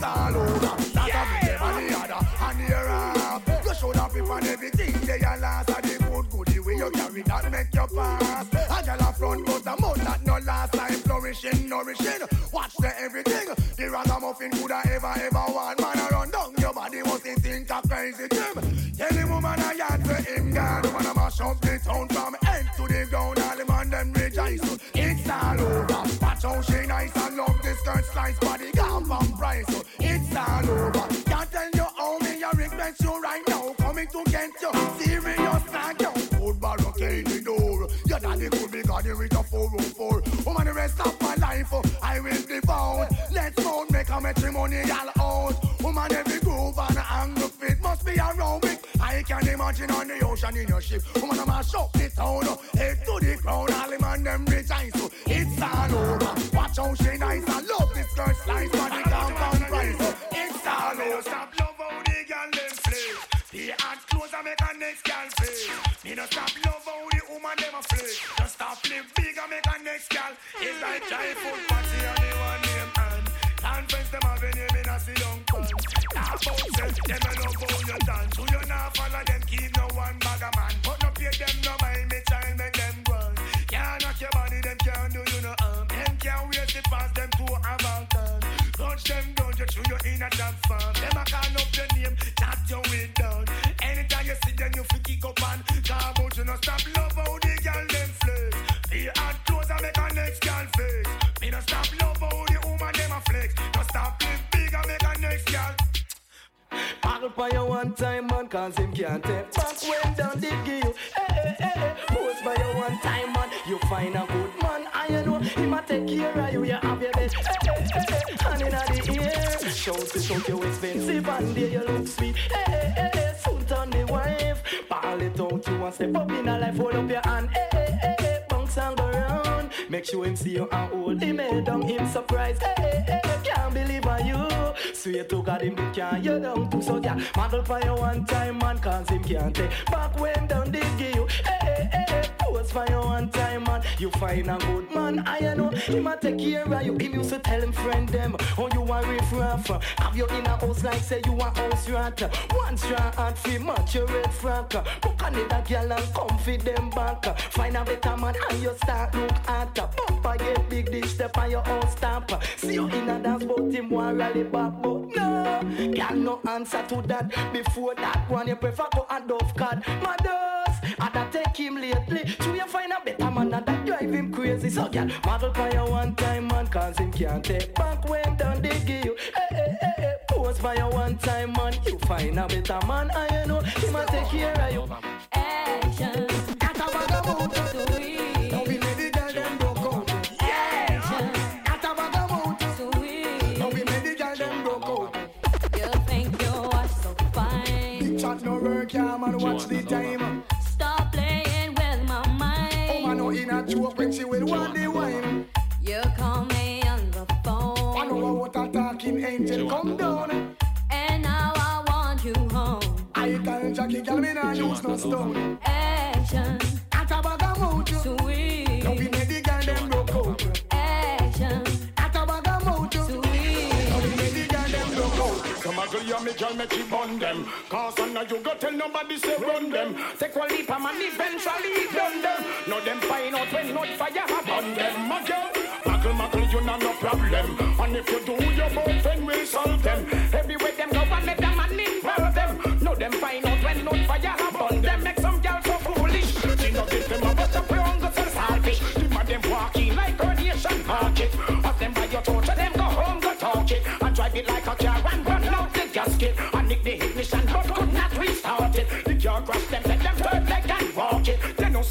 all over. That's a bit them and the other and the rap. You should have been on everything they are last and the good goodie way you carry that make you pass. A girl a front but a mouth that no last time flourishing, nourishing. Watch the everything. The ragamuffin could have ever ever want man a run down your body must think a crazy Jim. Tell the woman I yard for him God wanna mash up the town from end to the ground. All the man them rejoice. It's all over. Watch how she nice and love skirt slice body gone from price. So It's all over. Can't tell you how me you regret you right now. Coming to get you serious now. You good barricade the door. Your daddy could be got it with a 404. Woman, the rest of my life oh, I will be bound. Let's go make a matrimonial out. Woman, every groove and angle fit must be aerobic. I can imagine on the ocean in your ship. Woman, I'm a shock the town. oh, Head to the ground, all the man them rejoice. So it's all over. Watch how she nice. I slice for the compound price. It's all over. Stop love the girl them play. The hot clothes I make a next girl face. Me no stop love the woman them a. Just stop live big and make a next girl. It's like childhood party and the one name them have in a see young fun. Now about self, them a love how you dance. Who you not follow them keep no one bag a man. But no pay them no mind me child make them run. Can't knock your body, them can't do you no harm. Them can't wait it past them. Touch them down, you through your inner jam farm. Them a call up your name, chat your way down. Anytime you see them, you fi kick up and come out. You no stop love how the girl them flex. The hot clothes I make a next girl face. Me no stop love how the woman them a flex. No stop live big and make a next girl. Paddle for you one time, man, cause him can't take back when down give you. Hey, hey, hey, hey. Pose by you one time, man, you find a good and you know him a take care of you, you have your best. Hand in the ear, shout to shout you expensive, and there you look sweet. Hey, hey, hey, hey. Soon turn the wife, ball it out, you want step up in a life, hold up your hand. Hey, hey, hey, hey. Bounce and go round, make sure him see you and hold him head down, him surprised. Hey, hey, hey. Can't believe on you. Swear to God, him big can you down to so yeah. Model for you one time, man, cause him can't take back when down did give you. Hey, hey, hey. Pose for you one time, man. You find a good man, I know him a take care of you. Him used to tell him friend them, oh you a riff raff. Have you in a house like say you a house rat. One straw and free match your red frack. Book another girl and come feed them back. Find a better man and you start look at. Bumper get big dish step on your own stamp. See you in a dance but him want rally back but no. Girl no answer to that. Before that one you prefer go a dove card. Mothers, I take him lately. So you find a better man that drive him crazy. So girl, model for you one time man cause him can't take back when done they give you. Hey, hey, hey, hey. Pose for you one time man. You find a better man and you know him a take care of you. Action. Nah use no stone. Action. At a bag of mouth. Sweet. Don't be made the girl them broke out. Action. At a bag of mouth. Sweet. Don't be made the girl them broke out. Some a girl you me girl make you bun them Cause I know you go tell nobody say run them Take one leap and man eventually done them Now them find out when not fire have on them My girl, Muckle muckle you not no problem And if you do your boyfriend will solve them Everywhere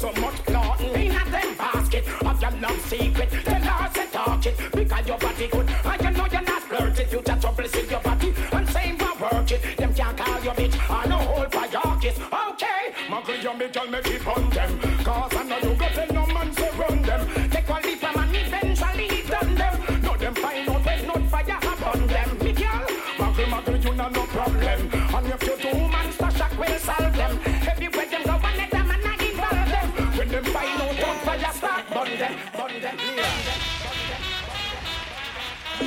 so much clothing in a them basket Of your love secret. Tell her say talk it Because your body good. And you know you're not flirting. You just trouble in your body. And same for work it Them can't call you bitch. I know hold for your kiss. Okay. My Muggle you me girl me keep on them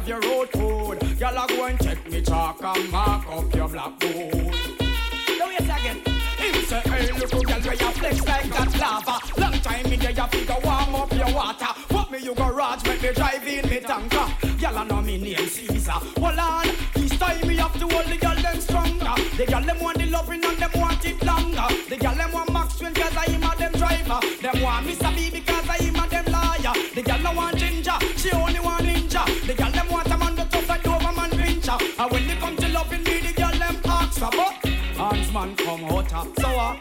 have your road code. Y'all are go and check me chalk and mark up your black board. Now wait again. Him say, hey, look girl where you flex like that lava. Long time in there you figure warm up your water. What me you garage make me drive in me tanker. Y'all I know me name Caesar. Hold on, this time me have to hold the girl them stronger. The girl them want the loving and them want it longer. The girl them want Max Twin cause I am a them driver. Them want Mr. B because The girl them want a man that tough like Doberman pinscher. And when they come to loving me, the girl them ask for but Hans man come of so uh,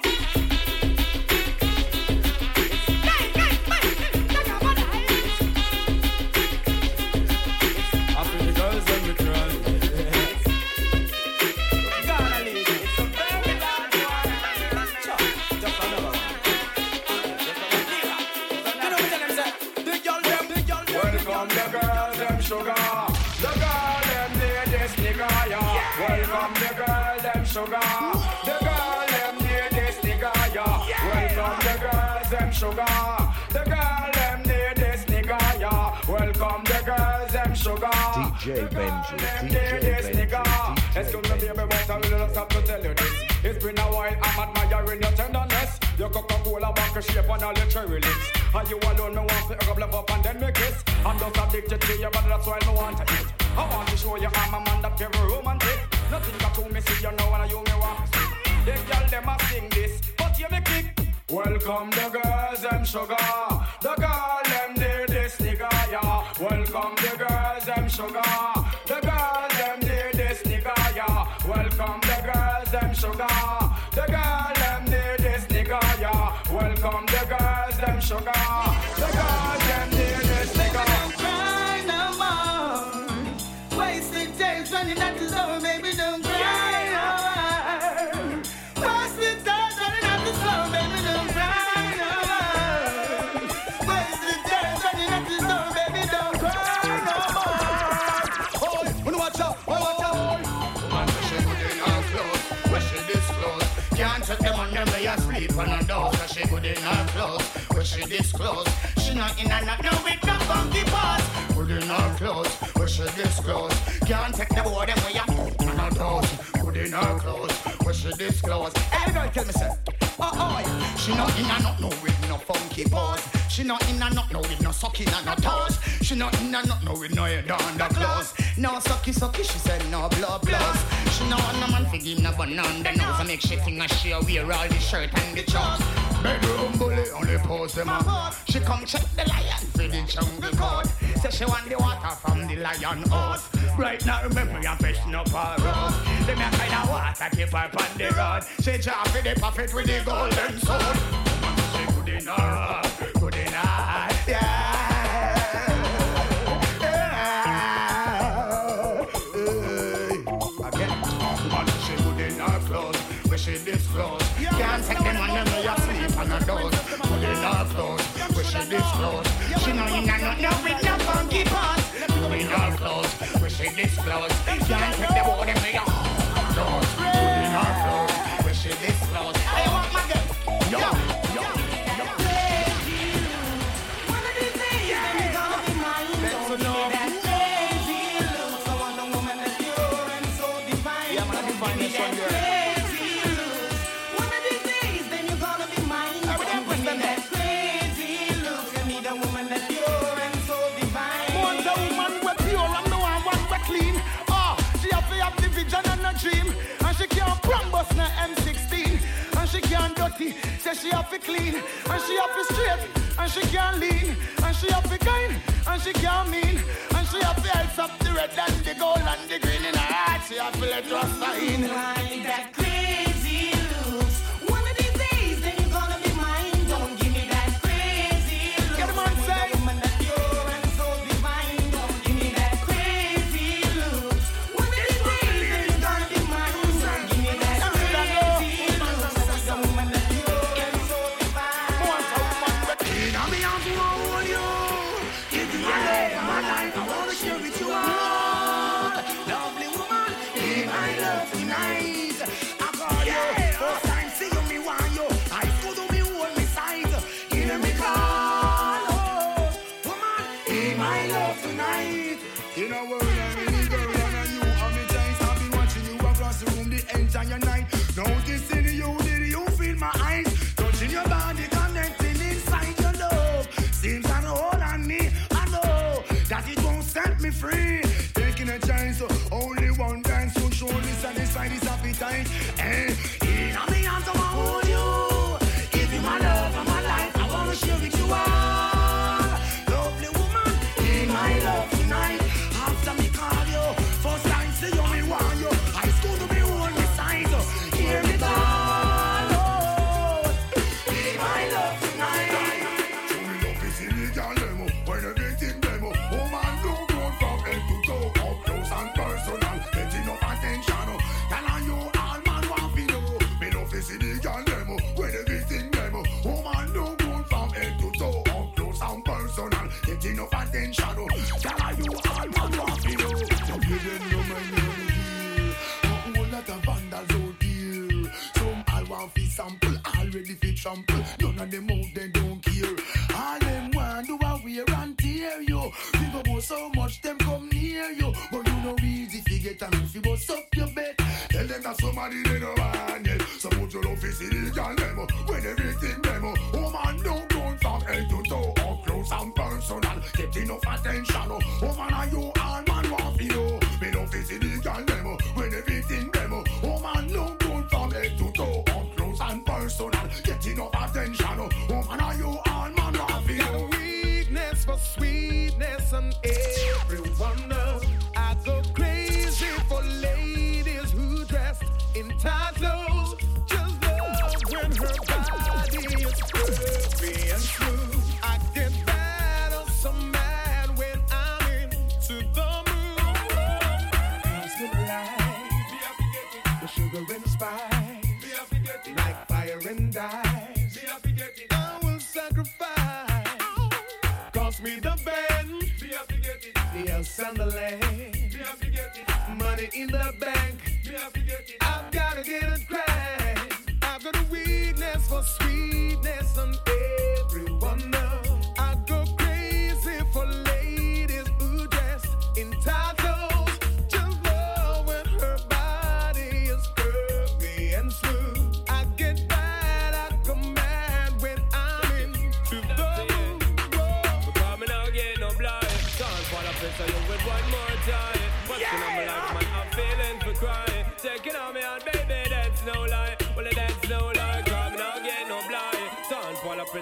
sugar. The girl, them near this nigga, yeah. Welcome the girls, them sugar. The girl, them near this nigga, yeah. Welcome the girls, them sugar. DJ Benji, DJ. Benji, Excuse me, baby, but I really just have to tell you this. It's been a while, I'm admiring your tenderness. Your Coca-Cola back shape and all your cherry lips. And you alone, me want to up, love up and then me kiss. I'm just addicted to you, but that's why me want to eat. I want to show you I'm a man that very romantic. Nothing got to me, see you know, and you me want. The girl them a sing this, but you me kick. Welcome the girls, them sugar. The girl them need this nigga, yeah. Welcome the girls, them sugar. The girls them need this nigga, yeah. Welcome the girls, them sugar. The girl them need this nigga, yeah. Welcome the girls, them sugar. Not in a not no with no funky parts. Good in her clothes, where she disclose. Can't take the boy them where you on her toes. Good in her clothes, where she disclose. Girl, tell me, say. Oh, oh, she not in a not no with no funky pose. She not in a not no with no sucking and no toes. She not in a not no with no head on the clothes. No sucky sucky, she said no blood blows. She no want no man for give no bun on the nose. I make she think that she wear all the shirt and the chops. Bedroom bully only pose them up. She come check the lion for the jungle coat. Say she want the water from the lion house. Right now remember I'm fishing up her road. Them a kind of water keep her on the road. She drop for the prophet with the golden sword. She good in clean, and she have to straight, and she can't lean, and she have to kind, and she can't mean, and she have to up the red and the gold and the green in her heart. She have to let Rasta in. tonight. Noticing you, did you feel my eyes? Touching your body, connecting inside your love. Seems an all I me, I know that it won't set me free. champ. None of them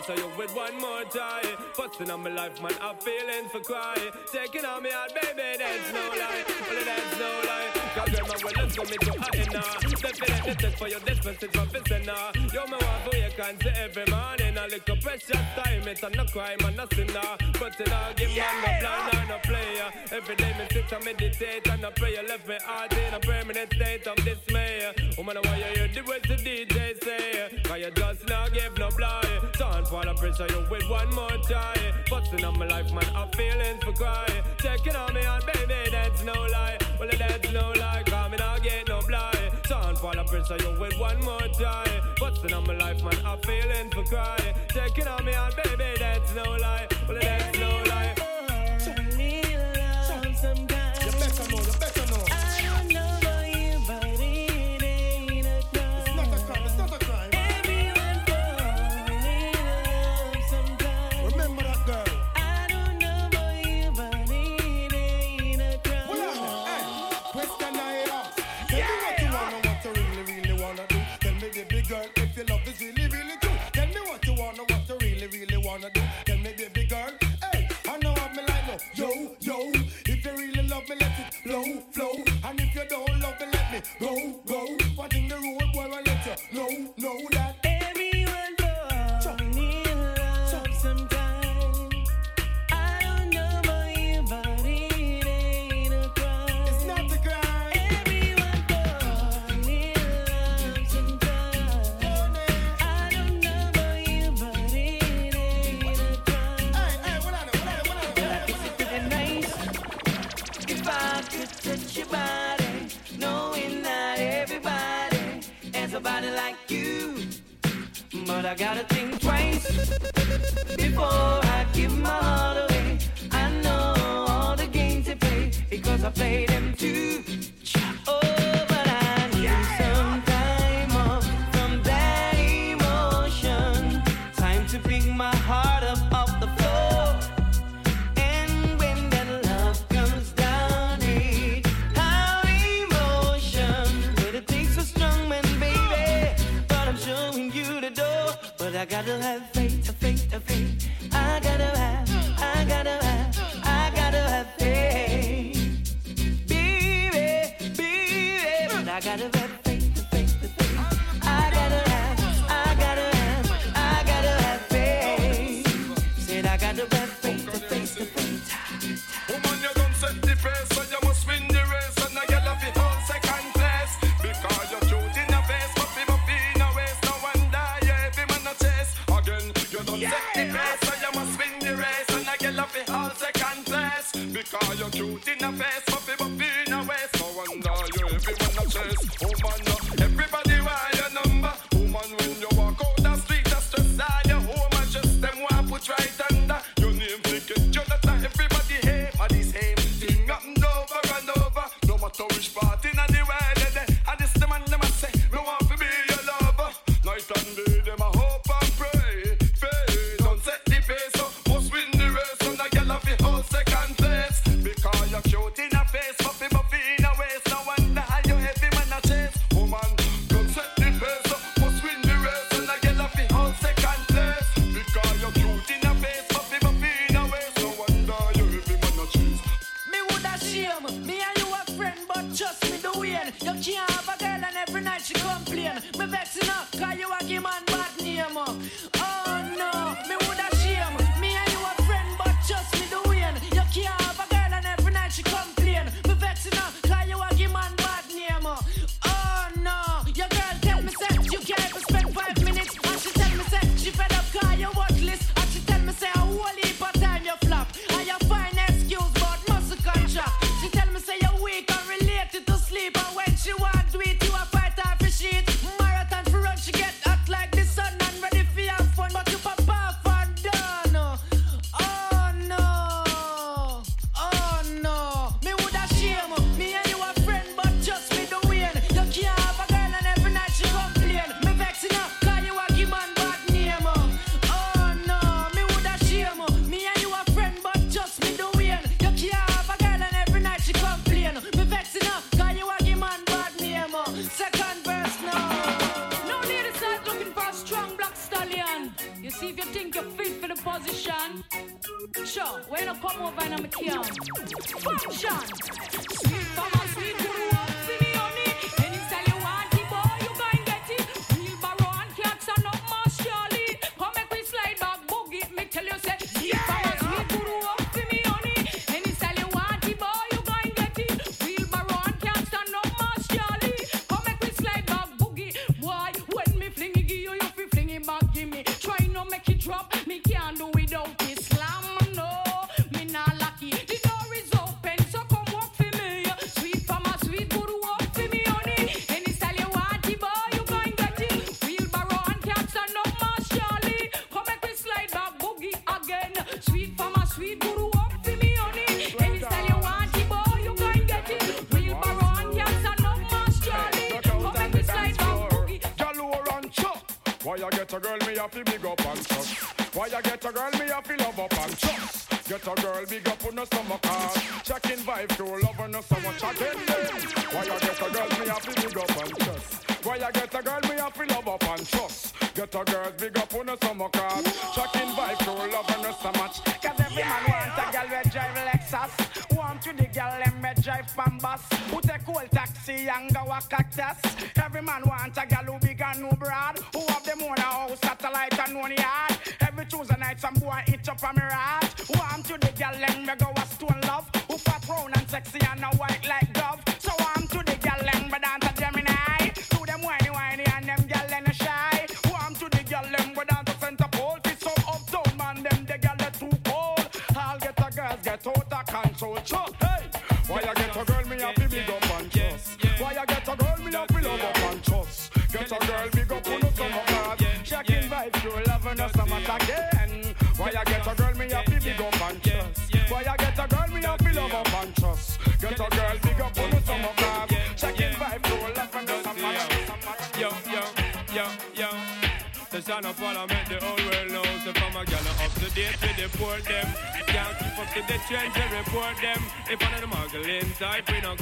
So you with one more try, Busting on my life, man, I'm feeling for cry. Taking on me out, baby, that's no lie. Well, that's no lie. Cause grandma, well, let's go me Stepping Aina. the check for your dispensing You're my me want for your see every morning. A little precious time, it's a no crime, and a sinner. But it all give yeah. man no plan and no player. Every day me sit and meditate and I pray. Left me heart in a permanent state of dismay. Woman, oh, why you hear the words the DJ say? Cause you just not give no blow. Turn for all the pressure you with one more try, Busting on my life, man, I'm feeling for cry. Checking on me on baby, that's no lie. Well, that's no lie, come and I get no blight. Son, for the pressure you with one more try, Busting on my life, man, I'm feeling for cry. Checking on me on baby, that's no lie. Well, that's Go, go, but in the road, boy, I let you. No, no, I gotta think twice before I give my heart away. I know all the games they play because I play them too.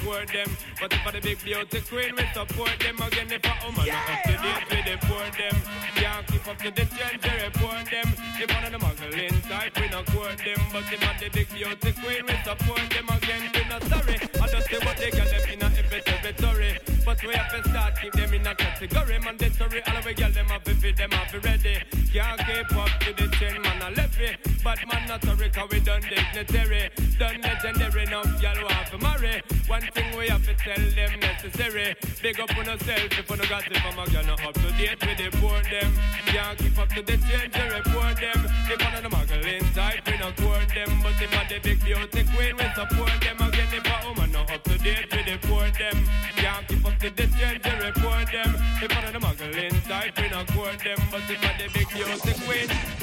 We don't them. But if I the big beauty queen, we support them. Again, if a woman not up to date the poor them, can't keep up to the trends, they report them. If one of the muggling type, we don't court them. But if I the big beauty queen, we support them. Again, we not sorry. I just say what they got them in a every territory. But we have to start keep them in a category. Mandatory, all of we girl them have to fit them have to ready. Can't keep up to the chain, man, I left it. But man, not sorry, cause we done dignitary. Done legendary, now y'all want to marry. One thing we have to tell them necessary. Big up on yourself if you no it from a girl, not up to date with the poor them. Can't keep up to the change, they report them. If one of the muggling type, we not court them. But if I the big beauty queen, we support them. If a woman not up to date with the poor them. Can't keep up to the change, they report them. If one of the muggling type, we not court them. But if I the big beauty queen.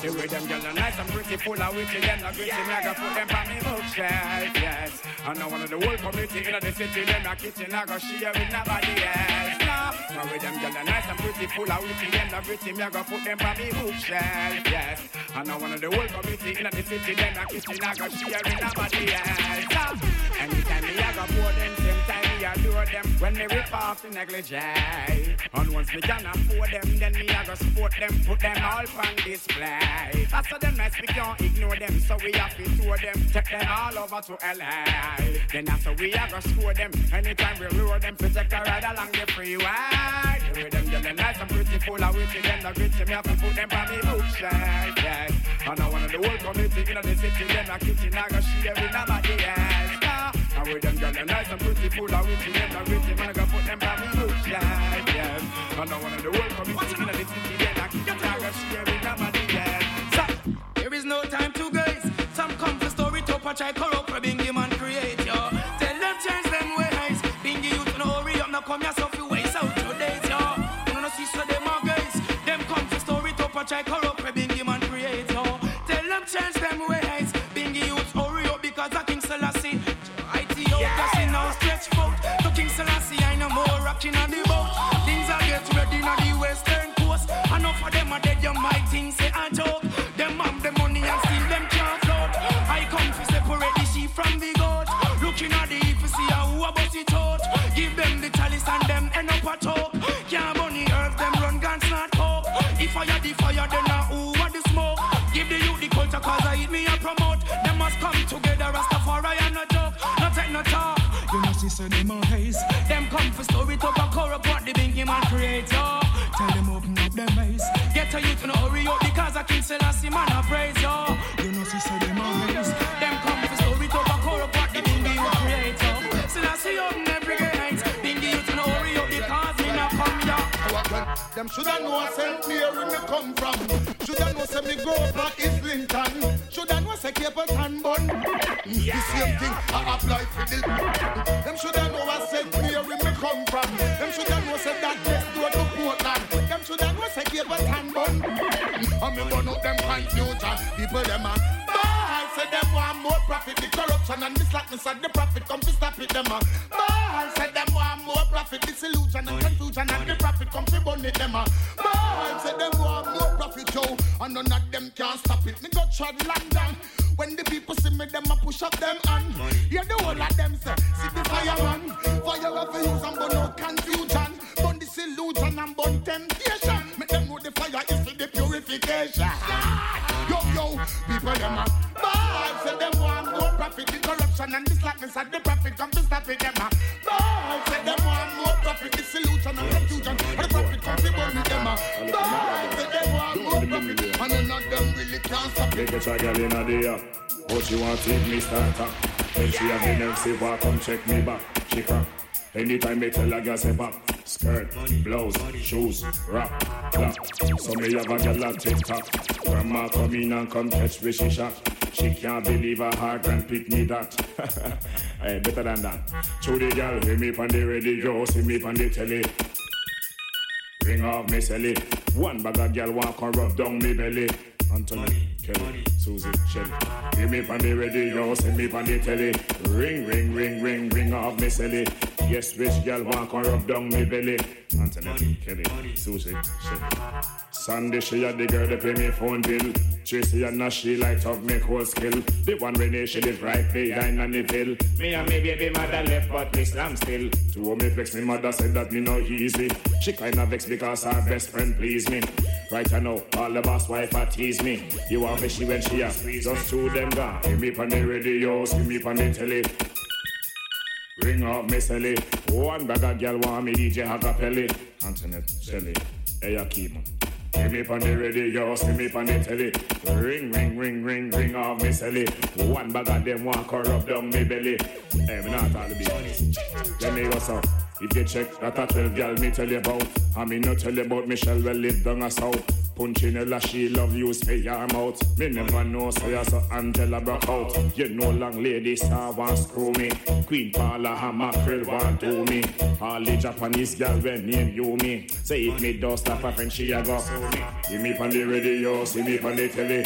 The way them girls are nice and pretty, full of witty, them not gritty, me I go put them on me bookshelf, yes. I know one of the whole community in the city, them a kitchen, I go share with nobody else. No, the way them girls are nice and pretty, full of witty, them not gritty, me I go put them on me bookshelf, yes. I know one of the whole community in the city, them a kitchen, I go share with nobody else. No, anytime me I go pour them, me adore them, when me rip off the negligee. And once me can afford them, then me I go support them, put them all on display. After them mess, we can't ignore them, so we have to tour them, take them all over to LA. Then after we are gonna score them, anytime we lure them, protect a ride along the freeway. The way them yelling nice and pretty, full of witty, them the gritty, me have to put them on the bookshelf, yes. And I of the whole community in the city, them a kitchen, I go share with nobody else. And with them yelling nice and pretty, full of witty, them the gritty, man, I go put them on the bookshelf, yes. And I of the whole community in the city, them a kitchen, I go share with nobody else. So, there is no time to gaze. Some come for story to patch I corrupt for Bingy man Of them are dead, you might think say a joke. Them have the money and still them can't float. I come to separate the sheep from the goat. Looking at the heap see how who a bust it out. Give them the chalice and them end up a talk. Can't bunny earth, them run guns not coke. If I had the fire, then now who want the smoke? Give the youth the culture cause I eat me and promote. Them must come together, Selassie man I praise, yo. You know, see, them a haze. Them come for story talk and corrupt what the big man create, yo. Selassie open every. Bingy youth to hurry up because me not come, yo. Them shoulda know. Mary me come from. Shoulda know say me go for Islington. Shoulda know say Capleton bun. The same thing I apply for the. Them shoulda know where St. confusion. People them a ball. Say them want more profit. The corruption and the slackness and the profit come to stop it. Them a ball. Say them want more profit. Disillusion and confusion and the profit come to burn it. Them a ball. Say them want more profit. Yo, and none of them can stop it. Me go trod London. When the people see me, them a push up them hand. Yeah, the whole of them say, see the fireman. Fire of use and burn out confusion. Burn disillusion and burn temptation. Make them know the fire is for the purification. People them a ball. Say them want more profit. The corruption and the slackness and the profit come to stop it. Them ah. a ball. Say them want more profit. Disillusion and confusion. And the profit come to burn it. Them ah. a ball. Say them want more profit. And none of them really can't stop They get a girl in a day. Ah. But she want take me starter. When she have the nerve, say, come check me back. She crack. Anytime me tell a girl say pop, skirt, blouse, shoes, rap, clap. So me have a girl at TikTok. Grandma come in and come catch me she shot. She can't believe her heart and pick me that. hey, [LAUGHS] eh, better than that. Show the girl, hear me on the radio, see me on the telly. Ring off me celly. One bag of girl walk and rub down me belly. Anthony, Kelly, Susie, Shelly. Hear me on the radio, see me on the telly. Ring, ring, ring, ring, ring off me celly. Yes, which girl want come rub down me belly? Antoinette, Kelly, Susie, Shelly. Sunday she had the girl that pay me phone bill. Tracy and Nash she light up make whole skill. The one Renee she live right behind on the pill. Me and me baby mother left but me slam still. To me vex me mother said that me no easy. She kinda vex because her best friend please me. Right I know all the boss wife a tease me. You want me she when she a squeeze us two them gone. See me on the radio, see me on the telly. Ring up me Sally. One bag of girl want me DJ Hakapelli. Antoinette Shelly. Hey Akeem. See me on the radio, see me on the telly. Ring, ring, ring, ring, ring off me Sally. One bag of them want corrupt down me belly. Hey, me not all the business. Let me go so. If you check that a 12 girl me tell you about. I mean not tell you about Michelle well live down a south. Punchinella, she love you, spay your mouth. Me never know, so you so Angela broke out. You know, long lady star want screw me. Queen Paula Hammer Krill want do me. All the Japanese girl when name you me. Say if me don't stop a friend, she a go. See me on the radio, see me on the telly.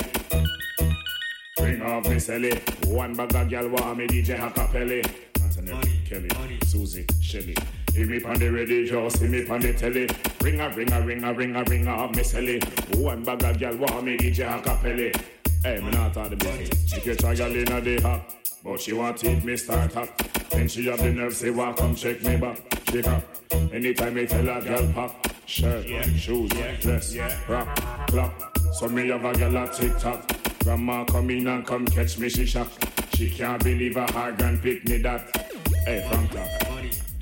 Bring off me Sally. One bag of girl want me DJ Hakapelli. Antoinette, Kelly, Susie, Shelly. See me on the radio, see me on the telly. Ring a ring a ring a ring a ring a Sally. One bag of girl want me DJ Hakapelli. Hey, me not all the business. She catch a girl in a day hot. But she want it me start up. Then she have the nerve say, walk come check me back. Shake up. Anytime me tell a girl pop. Shirt, shoes, dress, rock, clap. So me have a girl a TikTok. Grandma come in and come catch me, she shock. She can't believe her her grand pick me that. Hey, from clap.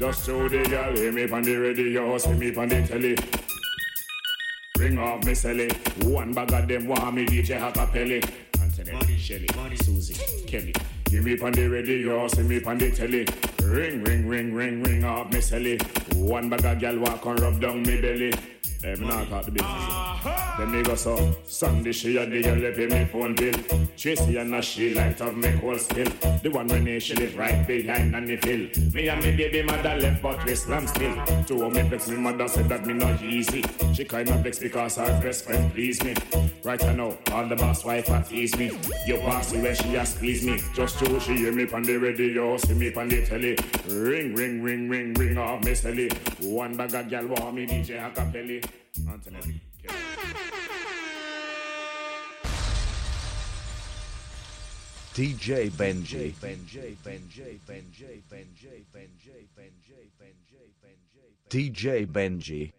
Just so the girl hear me on the radio, see me on the telly. Ring off me Sally. One bag of them want me DJ Hakapelli. Antoinette, Shelly, Susie, Kelly. Give me on the radio, see me on the telly. Ring, ring, ring, ring, ring off me Sally. One bag of girl walk and rub down me belly. Me not talk the business. Uh-huh. They go so. Sunday she had the girl pay me phone bill. Tracy and Nash she light up make whole skill. The one when she live right behind on the hill. Me and me baby mother left but we slam still. Two of me vex me mother said that me not easy. She kinda vex because her best friend please me. Right I know all the boss wife a tease me. You bossy when she a squeeze me. Just to she hear me on the radio, see me on the telly. Ring, ring, ring, ring, ring off me Sally. One bag of girl want me DJ Hakapelli. Antoinette. DJ Benji. Benji, Benji, Benji, Benji, Benji, Benji, Benji, Benji, DJ Benji.